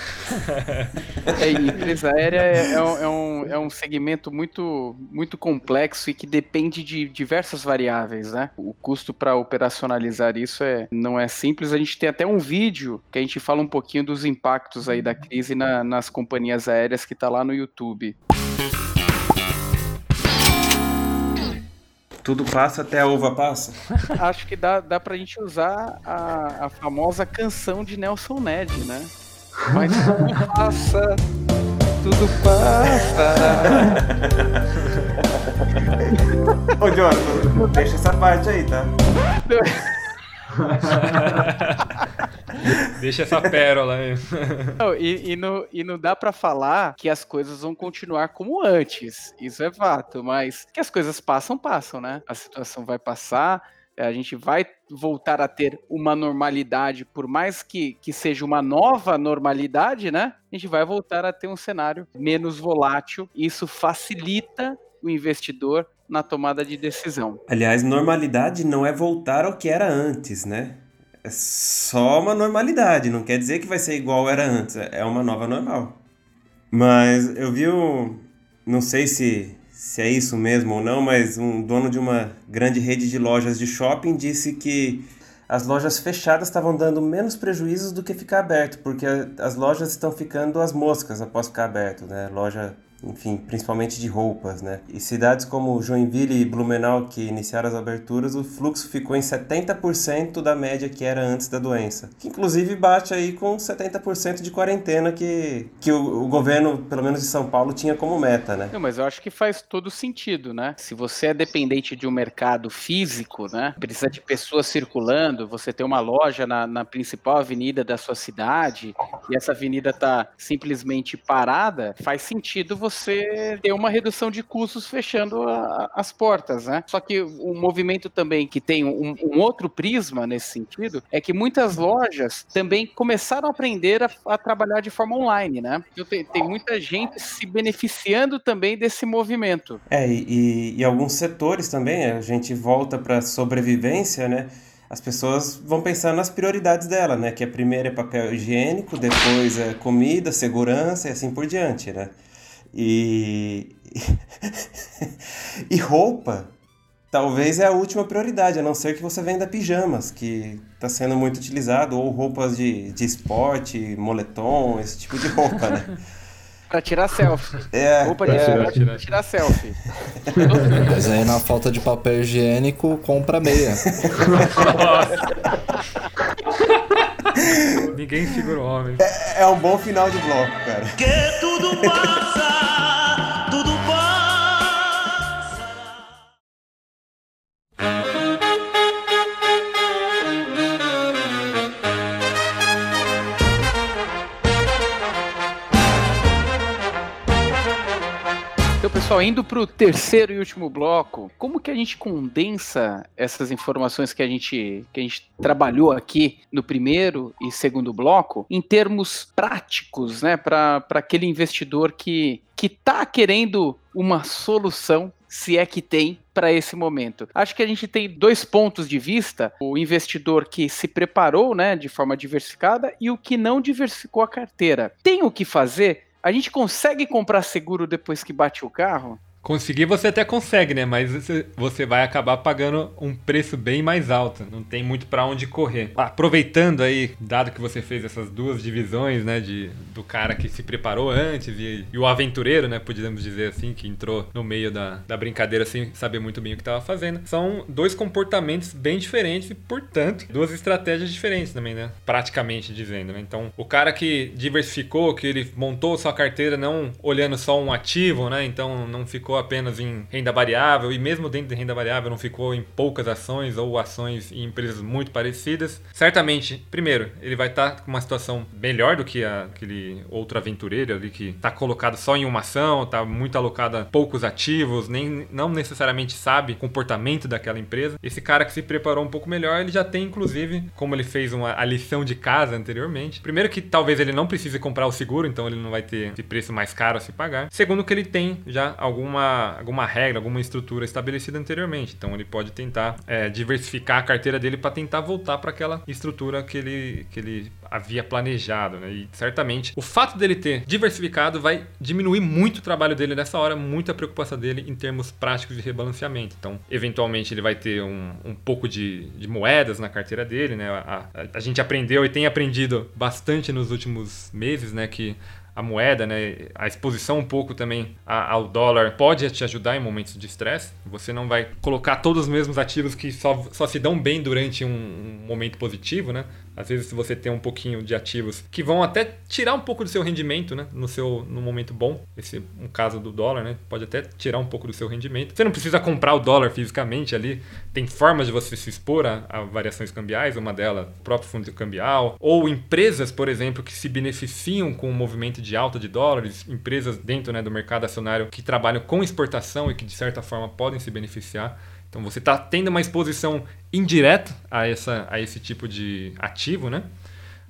é, empresa aérea é, é, um, é, um, é um segmento muito, muito complexo e que depende de diversas variáveis, né? O custo para operacionalizar isso é, não é simples. A gente tem até um vídeo que a gente fala um pouquinho dos impactos aí da crise na, nas companhias aéreas que está lá no YouTube. Tudo passa até a uva passa? Acho que dá, dá pra gente usar a, a famosa canção de Nelson Ned, né? Mas tudo passa, tudo passa. Ô, Jonathan, deixa essa parte aí, tá? Deixa essa pérola aí. Não, e, e, não, e não dá para falar que as coisas vão continuar como antes. Isso é fato, mas que as coisas passam, passam, né? A situação vai passar, a gente vai voltar a ter uma normalidade, por mais que, que seja uma nova normalidade, né? A gente vai voltar a ter um cenário menos volátil. Isso facilita o investidor na tomada de decisão. Aliás, normalidade não é voltar ao que era antes, né? É só uma normalidade, não quer dizer que vai ser igual era antes, é uma nova normal. Mas eu vi um. Não sei se, se é isso mesmo ou não, mas um dono de uma grande rede de lojas de shopping disse que as lojas fechadas estavam dando menos prejuízos do que ficar aberto, porque as lojas estão ficando as moscas após ficar aberto, né? Loja enfim, principalmente de roupas, né? E cidades como Joinville e Blumenau, que iniciaram as aberturas, o fluxo ficou em 70% da média que era antes da doença. Que inclusive bate aí com 70% de quarentena que, que o, o, governo, pelo menos de São Paulo, tinha como meta, né? Não, mas eu acho que faz todo sentido, né? Se você é dependente de um mercado físico, né? Precisa de pessoas circulando, você tem uma loja na, na principal avenida da sua cidade e essa avenida tá simplesmente parada, faz sentido você você ter uma redução de custos fechando a, as portas, né? Só que o movimento também que tem um, um, outro prisma nesse sentido é que muitas lojas também começaram a aprender a, a trabalhar de forma online, né? Então, tem, tem, muita gente se beneficiando também desse movimento. É, e, e alguns setores também, a gente volta para sobrevivência, né? as pessoas vão pensar nas prioridades dela, né? Que a primeira é papel higiênico, depois é comida, segurança e assim por diante, né? E. e roupa talvez é a última prioridade, a não ser que você venda pijamas, que está sendo muito utilizado, ou roupas de, de esporte, moletom, esse tipo de roupa, né? Pra tirar selfie. É, roupa de é, tirar, tirar selfie. Mas aí na falta de papel higiênico, compra meia. Ninguém segura o homem. É, é um bom final de bloco, cara. Que tudo passa, pessoal, indo para o terceiro e último bloco, como que a gente condensa essas informações que a gente, que a gente trabalhou aqui no primeiro e segundo bloco em termos práticos, né, para aquele investidor que que está querendo uma solução, se é que tem, para esse momento. Acho que a gente tem dois pontos de vista: o investidor que se preparou, né, de forma diversificada e o que não diversificou a carteira. Tem o que fazer? A gente consegue comprar seguro depois que bate o carro? Conseguir você até consegue, né? Mas você- vai acabar pagando um preço bem mais alto. Não tem muito pra onde correr. Aproveitando aí, dado que você fez essas duas divisões, né? De, do cara que se preparou antes e, e o aventureiro, né? Podemos dizer assim, que entrou no meio da, da brincadeira sem saber muito bem o que estava fazendo. São dois comportamentos bem diferentes e, portanto, duas estratégias diferentes também, né? Praticamente dizendo, né? Então, o cara que diversificou, que ele montou sua carteira não olhando só um ativo, né? Então, não ficou apenas em renda variável e mesmo dentro de renda variável não ficou em poucas ações ou ações em empresas muito parecidas. Certamente, primeiro, ele vai estar com uma situação melhor do que aquele outro aventureiro ali que está colocado só em uma ação, está muito alocado a poucos ativos, nem não necessariamente sabe o comportamento daquela empresa. Esse cara que se preparou um pouco melhor, ele já tem inclusive, como ele fez uma a lição de casa anteriormente. Primeiro que talvez ele não precise comprar o seguro, então ele não vai ter esse preço mais caro a se pagar. Segundo que ele tem já alguma alguma regra, alguma estrutura estabelecida anteriormente. Então ele pode tentar é, diversificar a carteira dele para tentar voltar para aquela estrutura que ele que ele havia planejado, né? E certamente o fato dele ter diversificado vai diminuir muito o trabalho dele nessa hora, muita preocupação dele em termos práticos de rebalanceamento. Então, eventualmente, ele vai ter um, um pouco de, de moedas na carteira dele, né? A, a- a gente aprendeu e tem aprendido bastante nos últimos meses, né? Que a moeda, né, a exposição um pouco também ao dólar pode te ajudar em momentos de estresse. Você não vai colocar todos os mesmos ativos que só, só se dão bem durante um, um momento positivo, né? Às vezes se você tem um pouquinho de ativos que vão até tirar um pouco do seu rendimento, né, no seu no momento bom. Esse um caso do dólar, né? Pode até tirar um pouco do seu rendimento. Você não precisa comprar o dólar fisicamente ali. Tem formas de você se expor a, a variações cambiais, uma delas o próprio fundo cambial, ou empresas, por exemplo, que se beneficiam com o movimento de alta de dólares, empresas dentro né, do mercado acionário que trabalham com exportação e que de certa forma podem se beneficiar. Então você está tendo uma exposição indireta a, essa, a esse tipo de ativo, né?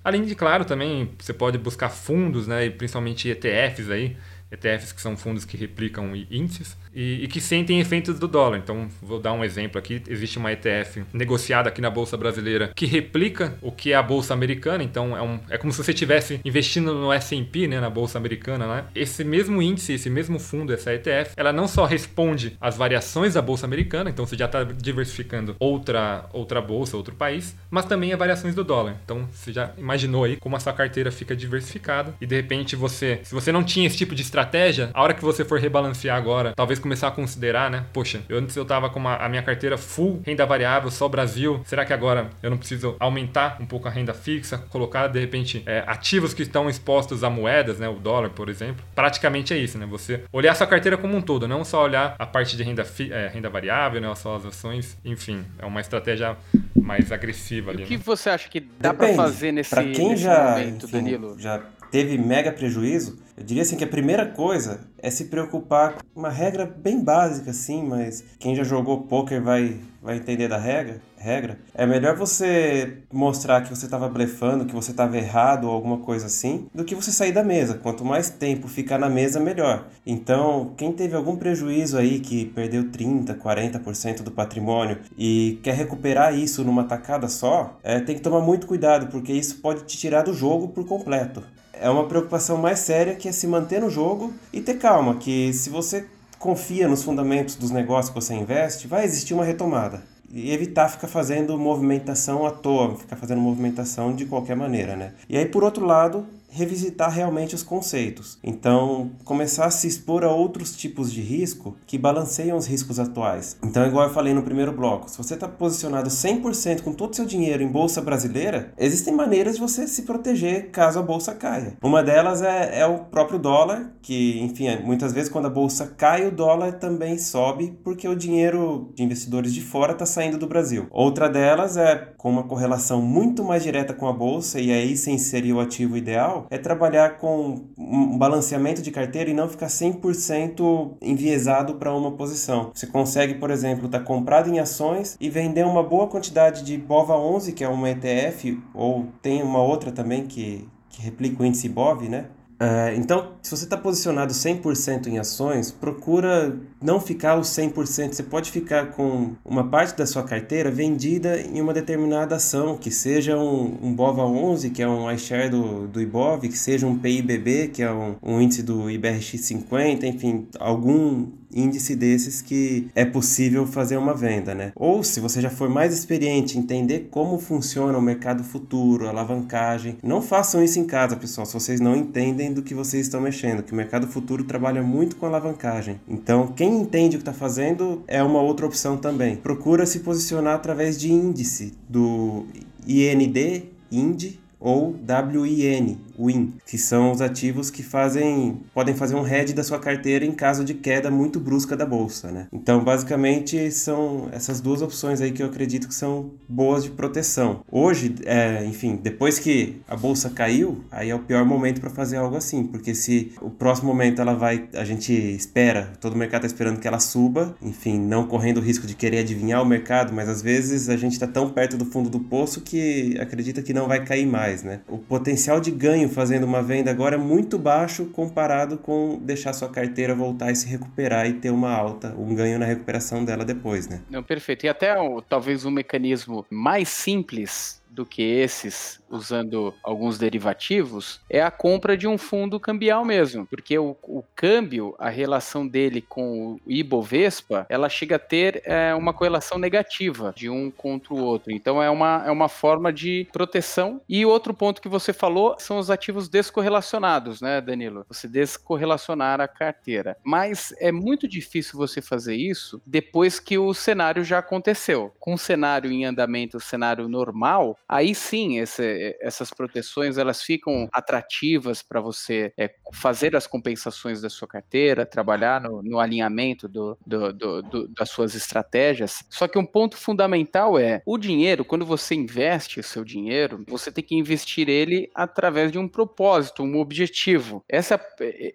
Além de, claro, também você pode buscar fundos, né? E principalmente ETFs aí, ETFs que são fundos que replicam índices e, e que sentem efeitos do dólar. Então, vou dar um exemplo aqui. Existe uma ETF negociada aqui na Bolsa Brasileira que replica o que é a Bolsa Americana. Então, é, um, é como se você estivesse investindo no S&P, né, na Bolsa Americana. Né? Esse mesmo índice, esse mesmo fundo, essa ETF, ela não só responde às variações da Bolsa Americana, então você já está diversificando outra, outra bolsa, outro país, mas também as variações do dólar. Então, você já imaginou aí como a sua carteira fica diversificada e de repente você, se você não tinha esse tipo de estratégia, a hora que você for rebalancear agora, talvez começar a considerar, né? Poxa, eu antes eu tava com uma- a minha carteira full renda variável, só Brasil. Será que agora eu não preciso aumentar um pouco a renda fixa, colocar de repente é, ativos que estão expostos a moedas, né? O dólar, por exemplo. Praticamente é isso, né? Você olhar a sua carteira como um todo, não só olhar a parte de renda, fi- é, renda variável, né? Só as ações, enfim, é uma estratégia mais agressiva ali. O que né? você acha que dá pra Depende. fazer nesse, Pra quem nesse já, momento, enfim, Danilo? já teve mega prejuízo, eu diria assim que a primeira coisa é se preocupar com uma regra bem básica assim, mas quem já jogou poker vai vai entender da regra. Regra. É melhor você mostrar que você estava blefando, que você estava errado ou alguma coisa assim, do que você sair da mesa. Quanto mais tempo ficar na mesa, melhor. Então, quem teve algum prejuízo aí que perdeu 30, 40% do patrimônio e quer recuperar isso numa tacada só, é, tem que tomar muito cuidado, porque isso pode te tirar do jogo por completo. É uma preocupação mais séria que é se manter no jogo e ter calma, que se você confia nos fundamentos dos negócios que você investe, vai existir uma retomada. E evitar ficar fazendo movimentação à toa, ficar fazendo movimentação de qualquer maneira, né? E aí, por outro lado, revisitar realmente os conceitos. Então, começar a se expor a outros tipos de risco que balanceiam os riscos atuais. Então, igual eu falei no primeiro bloco, se você está posicionado 100% com todo o seu dinheiro em bolsa brasileira, existem maneiras de você se proteger caso a bolsa caia. Uma delas é, é o próprio dólar, que, enfim, é, muitas vezes quando a bolsa cai, o dólar também sobe porque o dinheiro de investidores de fora está saindo do Brasil. Outra delas é com uma correlação muito mais direta com a bolsa, e aí sim seria o ativo ideal, é trabalhar com um balanceamento de carteira e não ficar 100% enviesado para uma posição. Você consegue, por exemplo, estar comprado em ações e vender uma boa quantidade de BOVA11, que é uma ETF, ou tem uma outra também que, que replica o índice BOV, né? É, então, se você está posicionado 100% em ações, procura não ficar os 100%. Você pode ficar com uma parte da sua carteira vendida em uma determinada ação, que seja um, um BOVA11, que é um iShare do, do IBOV, que seja um PIBB, que é um, um índice do IBRX50, enfim, algum índice desses que é possível fazer uma venda, né? Ou se você já for mais experiente, entender como funciona o mercado futuro, alavancagem, não façam isso em casa, pessoal, se vocês não entendem do que vocês estão mexendo, que o mercado futuro trabalha muito com alavancagem. Então, quem entende o que está fazendo é uma outra opção também. Procura se posicionar através de índice do IND, IND ou WIN, WIN, que são os ativos que fazem podem fazer um hedge da sua carteira em caso de queda muito brusca da bolsa, né? Então, basicamente são essas duas opções aí que eu acredito que são boas de proteção. Hoje, é, enfim, depois que a bolsa caiu, aí é o pior momento para fazer algo assim, porque se o próximo momento ela vai, a gente espera, todo o mercado está esperando que ela suba, enfim, não correndo o risco de querer adivinhar o mercado, mas às vezes a gente está tão perto do fundo do poço que acredita que não vai cair mais, né? O potencial de ganho fazendo uma venda agora muito baixo comparado com deixar sua carteira voltar e se recuperar e ter uma alta, um ganho na recuperação dela depois, né? Não, perfeito. E até talvez um mecanismo mais simples do que esses, usando alguns derivativos, é a compra de um fundo cambial mesmo, porque o, o câmbio, a relação dele com o Ibovespa, ela chega a ter é, uma correlação negativa de um contra o outro. Então é uma, é uma forma de proteção. E outro ponto que você falou são os ativos descorrelacionados, né, Danilo? Você descorrelacionar a carteira. Mas é muito difícil você fazer isso depois que o cenário já aconteceu. Com o cenário em andamento, o cenário normal, aí sim esse, essas proteções elas ficam atrativas para você é, fazer as compensações da sua carteira, trabalhar no, no alinhamento do, do, do, das suas estratégias. Só que um ponto fundamental é o dinheiro, quando você investe o seu dinheiro, você tem que investir ele através de um propósito, um objetivo. Essa,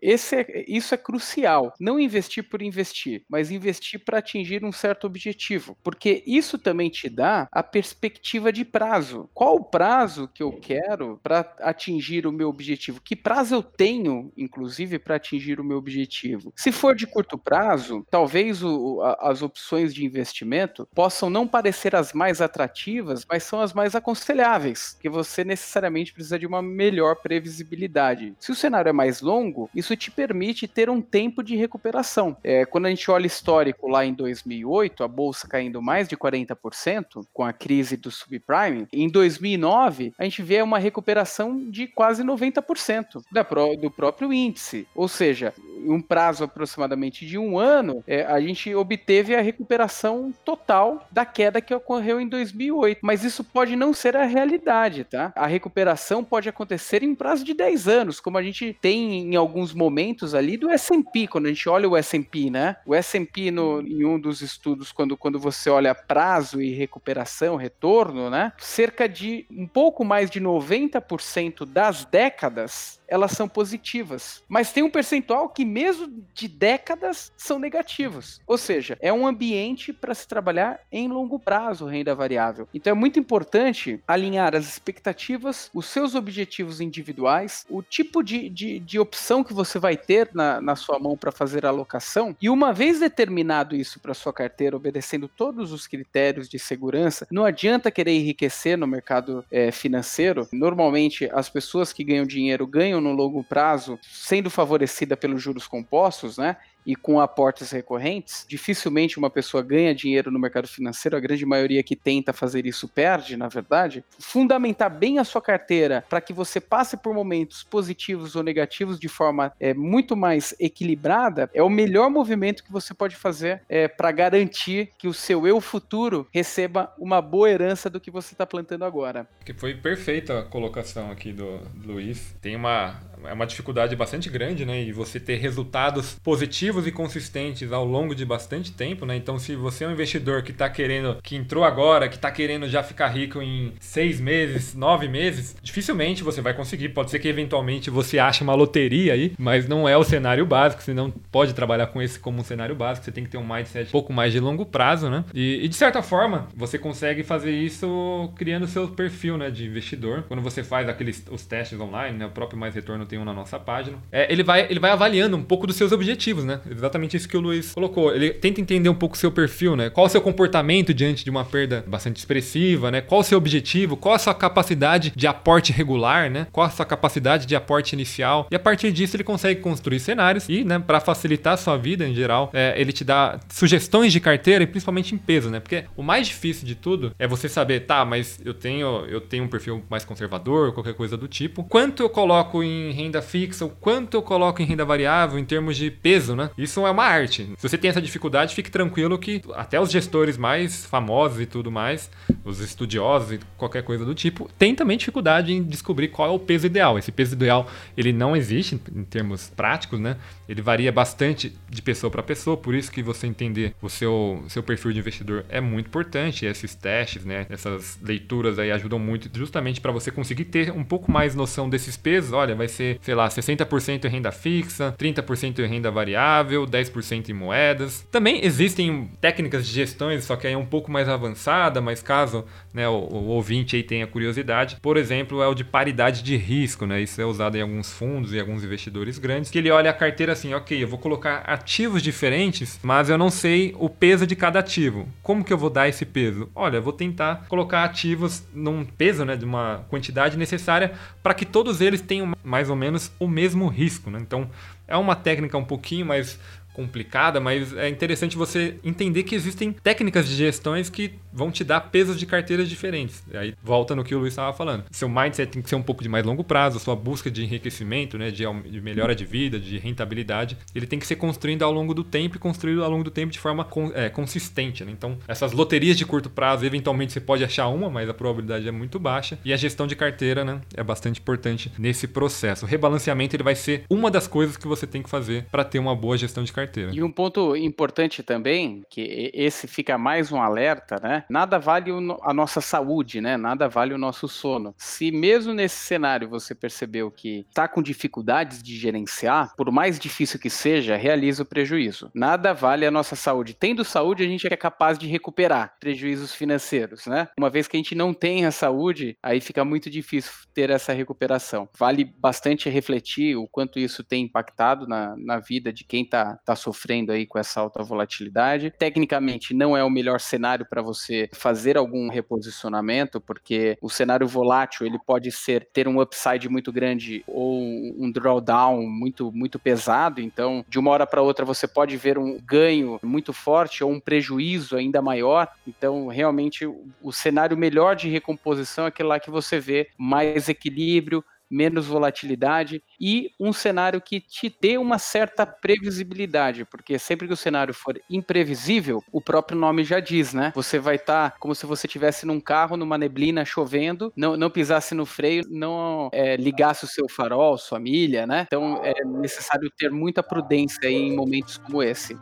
esse é, isso é crucial. Não investir por investir, mas investir para atingir um certo objetivo, porque isso também te dá a perspectiva de prazo. Qual o prazo que eu quero para atingir o meu objetivo? Que prazo eu tenho, inclusive, para atingir o meu objetivo? Se for de curto prazo, talvez o, a, as opções de investimento possam não parecer as mais atrativas, mas são as mais aconselháveis, que você necessariamente precisa de uma melhor previsibilidade. Se o cenário é mais longo, isso te permite ter um tempo de recuperação. É, quando a gente olha histórico lá em 2008, a bolsa caindo mais de 40% com a crise do subprime, em 2009 a gente vê uma recuperação de quase 90% da, do próprio índice. Ou seja, um prazo aproximadamente de um ano, é, a gente obteve a recuperação total da queda que ocorreu em 2008. Mas isso pode não ser a realidade, tá? A recuperação pode acontecer em prazo de 10 anos, como a gente tem em alguns momentos ali do S&P, quando a gente olha o S&P, né? O S&P em um dos estudos, quando, quando você olha prazo e recuperação, retorno, né? Cerca de um pouco mais de 90% das décadas elas são positivas. Mas tem um percentual que, mesmo de décadas, são negativos. Ou seja, é um ambiente para se trabalhar em longo prazo, renda variável. Então é muito importante alinhar as expectativas, os seus objetivos individuais, o tipo de, de, de opção que você vai ter na, na sua mão para fazer a alocação. E uma vez determinado isso para sua carteira, obedecendo todos os critérios de segurança, não adianta querer enriquecer no mercado é, financeiro. Normalmente, as pessoas que ganham dinheiro ganham no longo prazo, sendo favorecida pelos juros compostos, né? E com aportes recorrentes, dificilmente uma pessoa ganha dinheiro no mercado financeiro, a grande maioria que tenta fazer isso perde, na verdade. Fundamentar bem a sua carteira para que você passe por momentos positivos ou negativos de forma é, muito mais equilibrada é o melhor movimento que você pode fazer é, para garantir que o seu eu futuro receba uma boa herança do que você está plantando agora. Que foi perfeita a colocação aqui do Luiz. Tem uma, é uma dificuldade bastante grande, né? E você ter resultados positivos e consistentes ao longo de bastante tempo, né? Então, se você é um investidor que está querendo, que entrou agora, que está querendo já ficar rico em seis meses, nove meses, dificilmente você vai conseguir. Pode ser que eventualmente você ache uma loteria aí, mas não é o cenário básico. Você não pode trabalhar com esse como um cenário básico. Você tem que ter um mindset um pouco mais de longo prazo, né? E, e de certa forma, você consegue fazer isso criando seu perfil, né, de investidor. Quando você faz aqueles os testes online, né? O próprio Mais Retorno tem um na nossa página. É, ele vai ele vai avaliando um pouco dos seus objetivos, né? Exatamente isso que o Luiz colocou. Ele tenta entender um pouco o seu perfil, né? Qual o seu comportamento diante de uma perda bastante expressiva, né? Qual o seu objetivo? Qual a sua capacidade de aporte regular, né? Qual a sua capacidade de aporte inicial? E a partir disso ele consegue construir cenários e, né, para facilitar a sua vida em geral, é, ele te dá sugestões de carteira e principalmente em peso, né? Porque o mais difícil de tudo é você saber, tá, mas eu tenho, eu tenho um perfil mais conservador, qualquer coisa do tipo. Quanto eu coloco em renda fixa, o quanto eu coloco em renda variável em termos de peso, né? Isso é uma arte. Se você tem essa dificuldade, fique tranquilo que até os gestores mais famosos e tudo mais, os estudiosos e qualquer coisa do tipo, têm também dificuldade em descobrir qual é o peso ideal. Esse peso ideal, ele não existe em termos práticos, né? Ele varia bastante de pessoa para pessoa, por isso que você entender o seu, seu perfil de investidor é muito importante. Esses testes, né? Essas leituras aí ajudam muito justamente para você conseguir ter um pouco mais noção desses pesos. Olha, vai ser, sei lá, 60% em renda fixa, 30% em renda variável, 10% em moedas. Também existem técnicas de gestões, só que aí é um pouco mais avançada, mas caso né, o, o ouvinte aí tenha curiosidade, por exemplo, é o de paridade de risco, né? Isso é usado em alguns fundos e alguns investidores grandes, que ele olha a carteira assim, ok, eu vou colocar ativos diferentes, mas eu não sei o peso de cada ativo. Como que eu vou dar esse peso? Olha, eu vou tentar colocar ativos num peso, né, de uma quantidade necessária para que todos eles tenham mais ou menos o mesmo risco, né? Então, é uma técnica um pouquinho mais complicada, mas é interessante você entender que existem técnicas de gestões que vão te dar pesos de carteiras diferentes. Aí volta no que o Luiz estava falando. Seu mindset tem que ser um pouco de mais longo prazo, sua busca de enriquecimento, né, de, de melhora de vida, de rentabilidade, ele tem que ser construído ao longo do tempo e construído ao longo do tempo de forma é, consistente. Né? Então, essas loterias de curto prazo, eventualmente você pode achar uma, mas a probabilidade é muito baixa. E a gestão de carteira né, é bastante importante nesse processo. O rebalanceamento ele vai ser uma das coisas que você tem que fazer para ter uma boa gestão de carteira. E um ponto importante também, que esse fica mais um alerta, né? Nada vale a nossa saúde, né? Nada vale o nosso sono. Se mesmo nesse cenário você percebeu que está com dificuldades de gerenciar, por mais difícil que seja, realiza o prejuízo. Nada vale a nossa saúde. Tendo saúde, a gente é capaz de recuperar prejuízos financeiros, né? Uma vez que a gente não tem a saúde, aí fica muito difícil ter essa recuperação. Vale bastante refletir o quanto isso tem impactado na, na vida de quem está tá sofrendo aí com essa alta volatilidade. Tecnicamente, não é o melhor cenário para você fazer algum reposicionamento, porque o cenário volátil ele pode ser ter um upside muito grande ou um drawdown muito muito pesado. Então, de uma hora para outra você pode ver um ganho muito forte ou um prejuízo ainda maior. Então, realmente o cenário melhor de recomposição é aquele lá que você vê mais equilíbrio, menos volatilidade e um cenário que te dê uma certa previsibilidade, porque sempre que o cenário for imprevisível, o próprio nome já diz, né? Você vai estar tá como se você estivesse num carro, numa neblina, chovendo, não, não pisasse no freio, não é, ligasse o seu farol, sua milha, né? Então é necessário ter muita prudência em momentos como esse.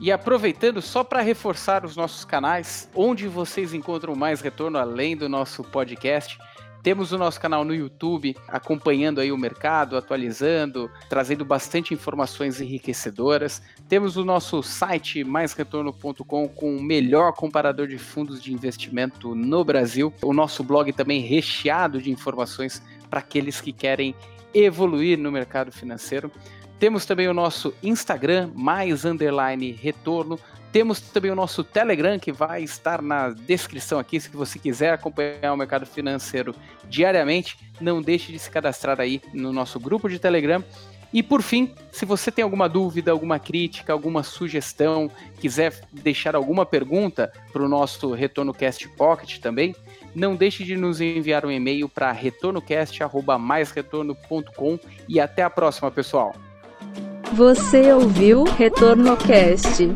E aproveitando só para reforçar os nossos canais, onde vocês encontram mais retorno além do nosso podcast, temos o nosso canal no YouTube, acompanhando aí o mercado, atualizando, trazendo bastante informações enriquecedoras. Temos o nosso site maisretorno.com com o melhor comparador de fundos de investimento no Brasil. O nosso blog também recheado de informações para aqueles que querem evoluir no mercado financeiro. Temos também o nosso Instagram, mais underline retorno. Temos também o nosso Telegram, que vai estar na descrição aqui. Se você quiser acompanhar o mercado financeiro diariamente, não deixe de se cadastrar aí no nosso grupo de Telegram. E por fim, se você tem alguma dúvida, alguma crítica, alguma sugestão, quiser deixar alguma pergunta para o nosso Retorno Cast Pocket também, não deixe de nos enviar um e-mail para retornocast@maisretorno.com e até a próxima, pessoal. Você ouviu Retorno Cast.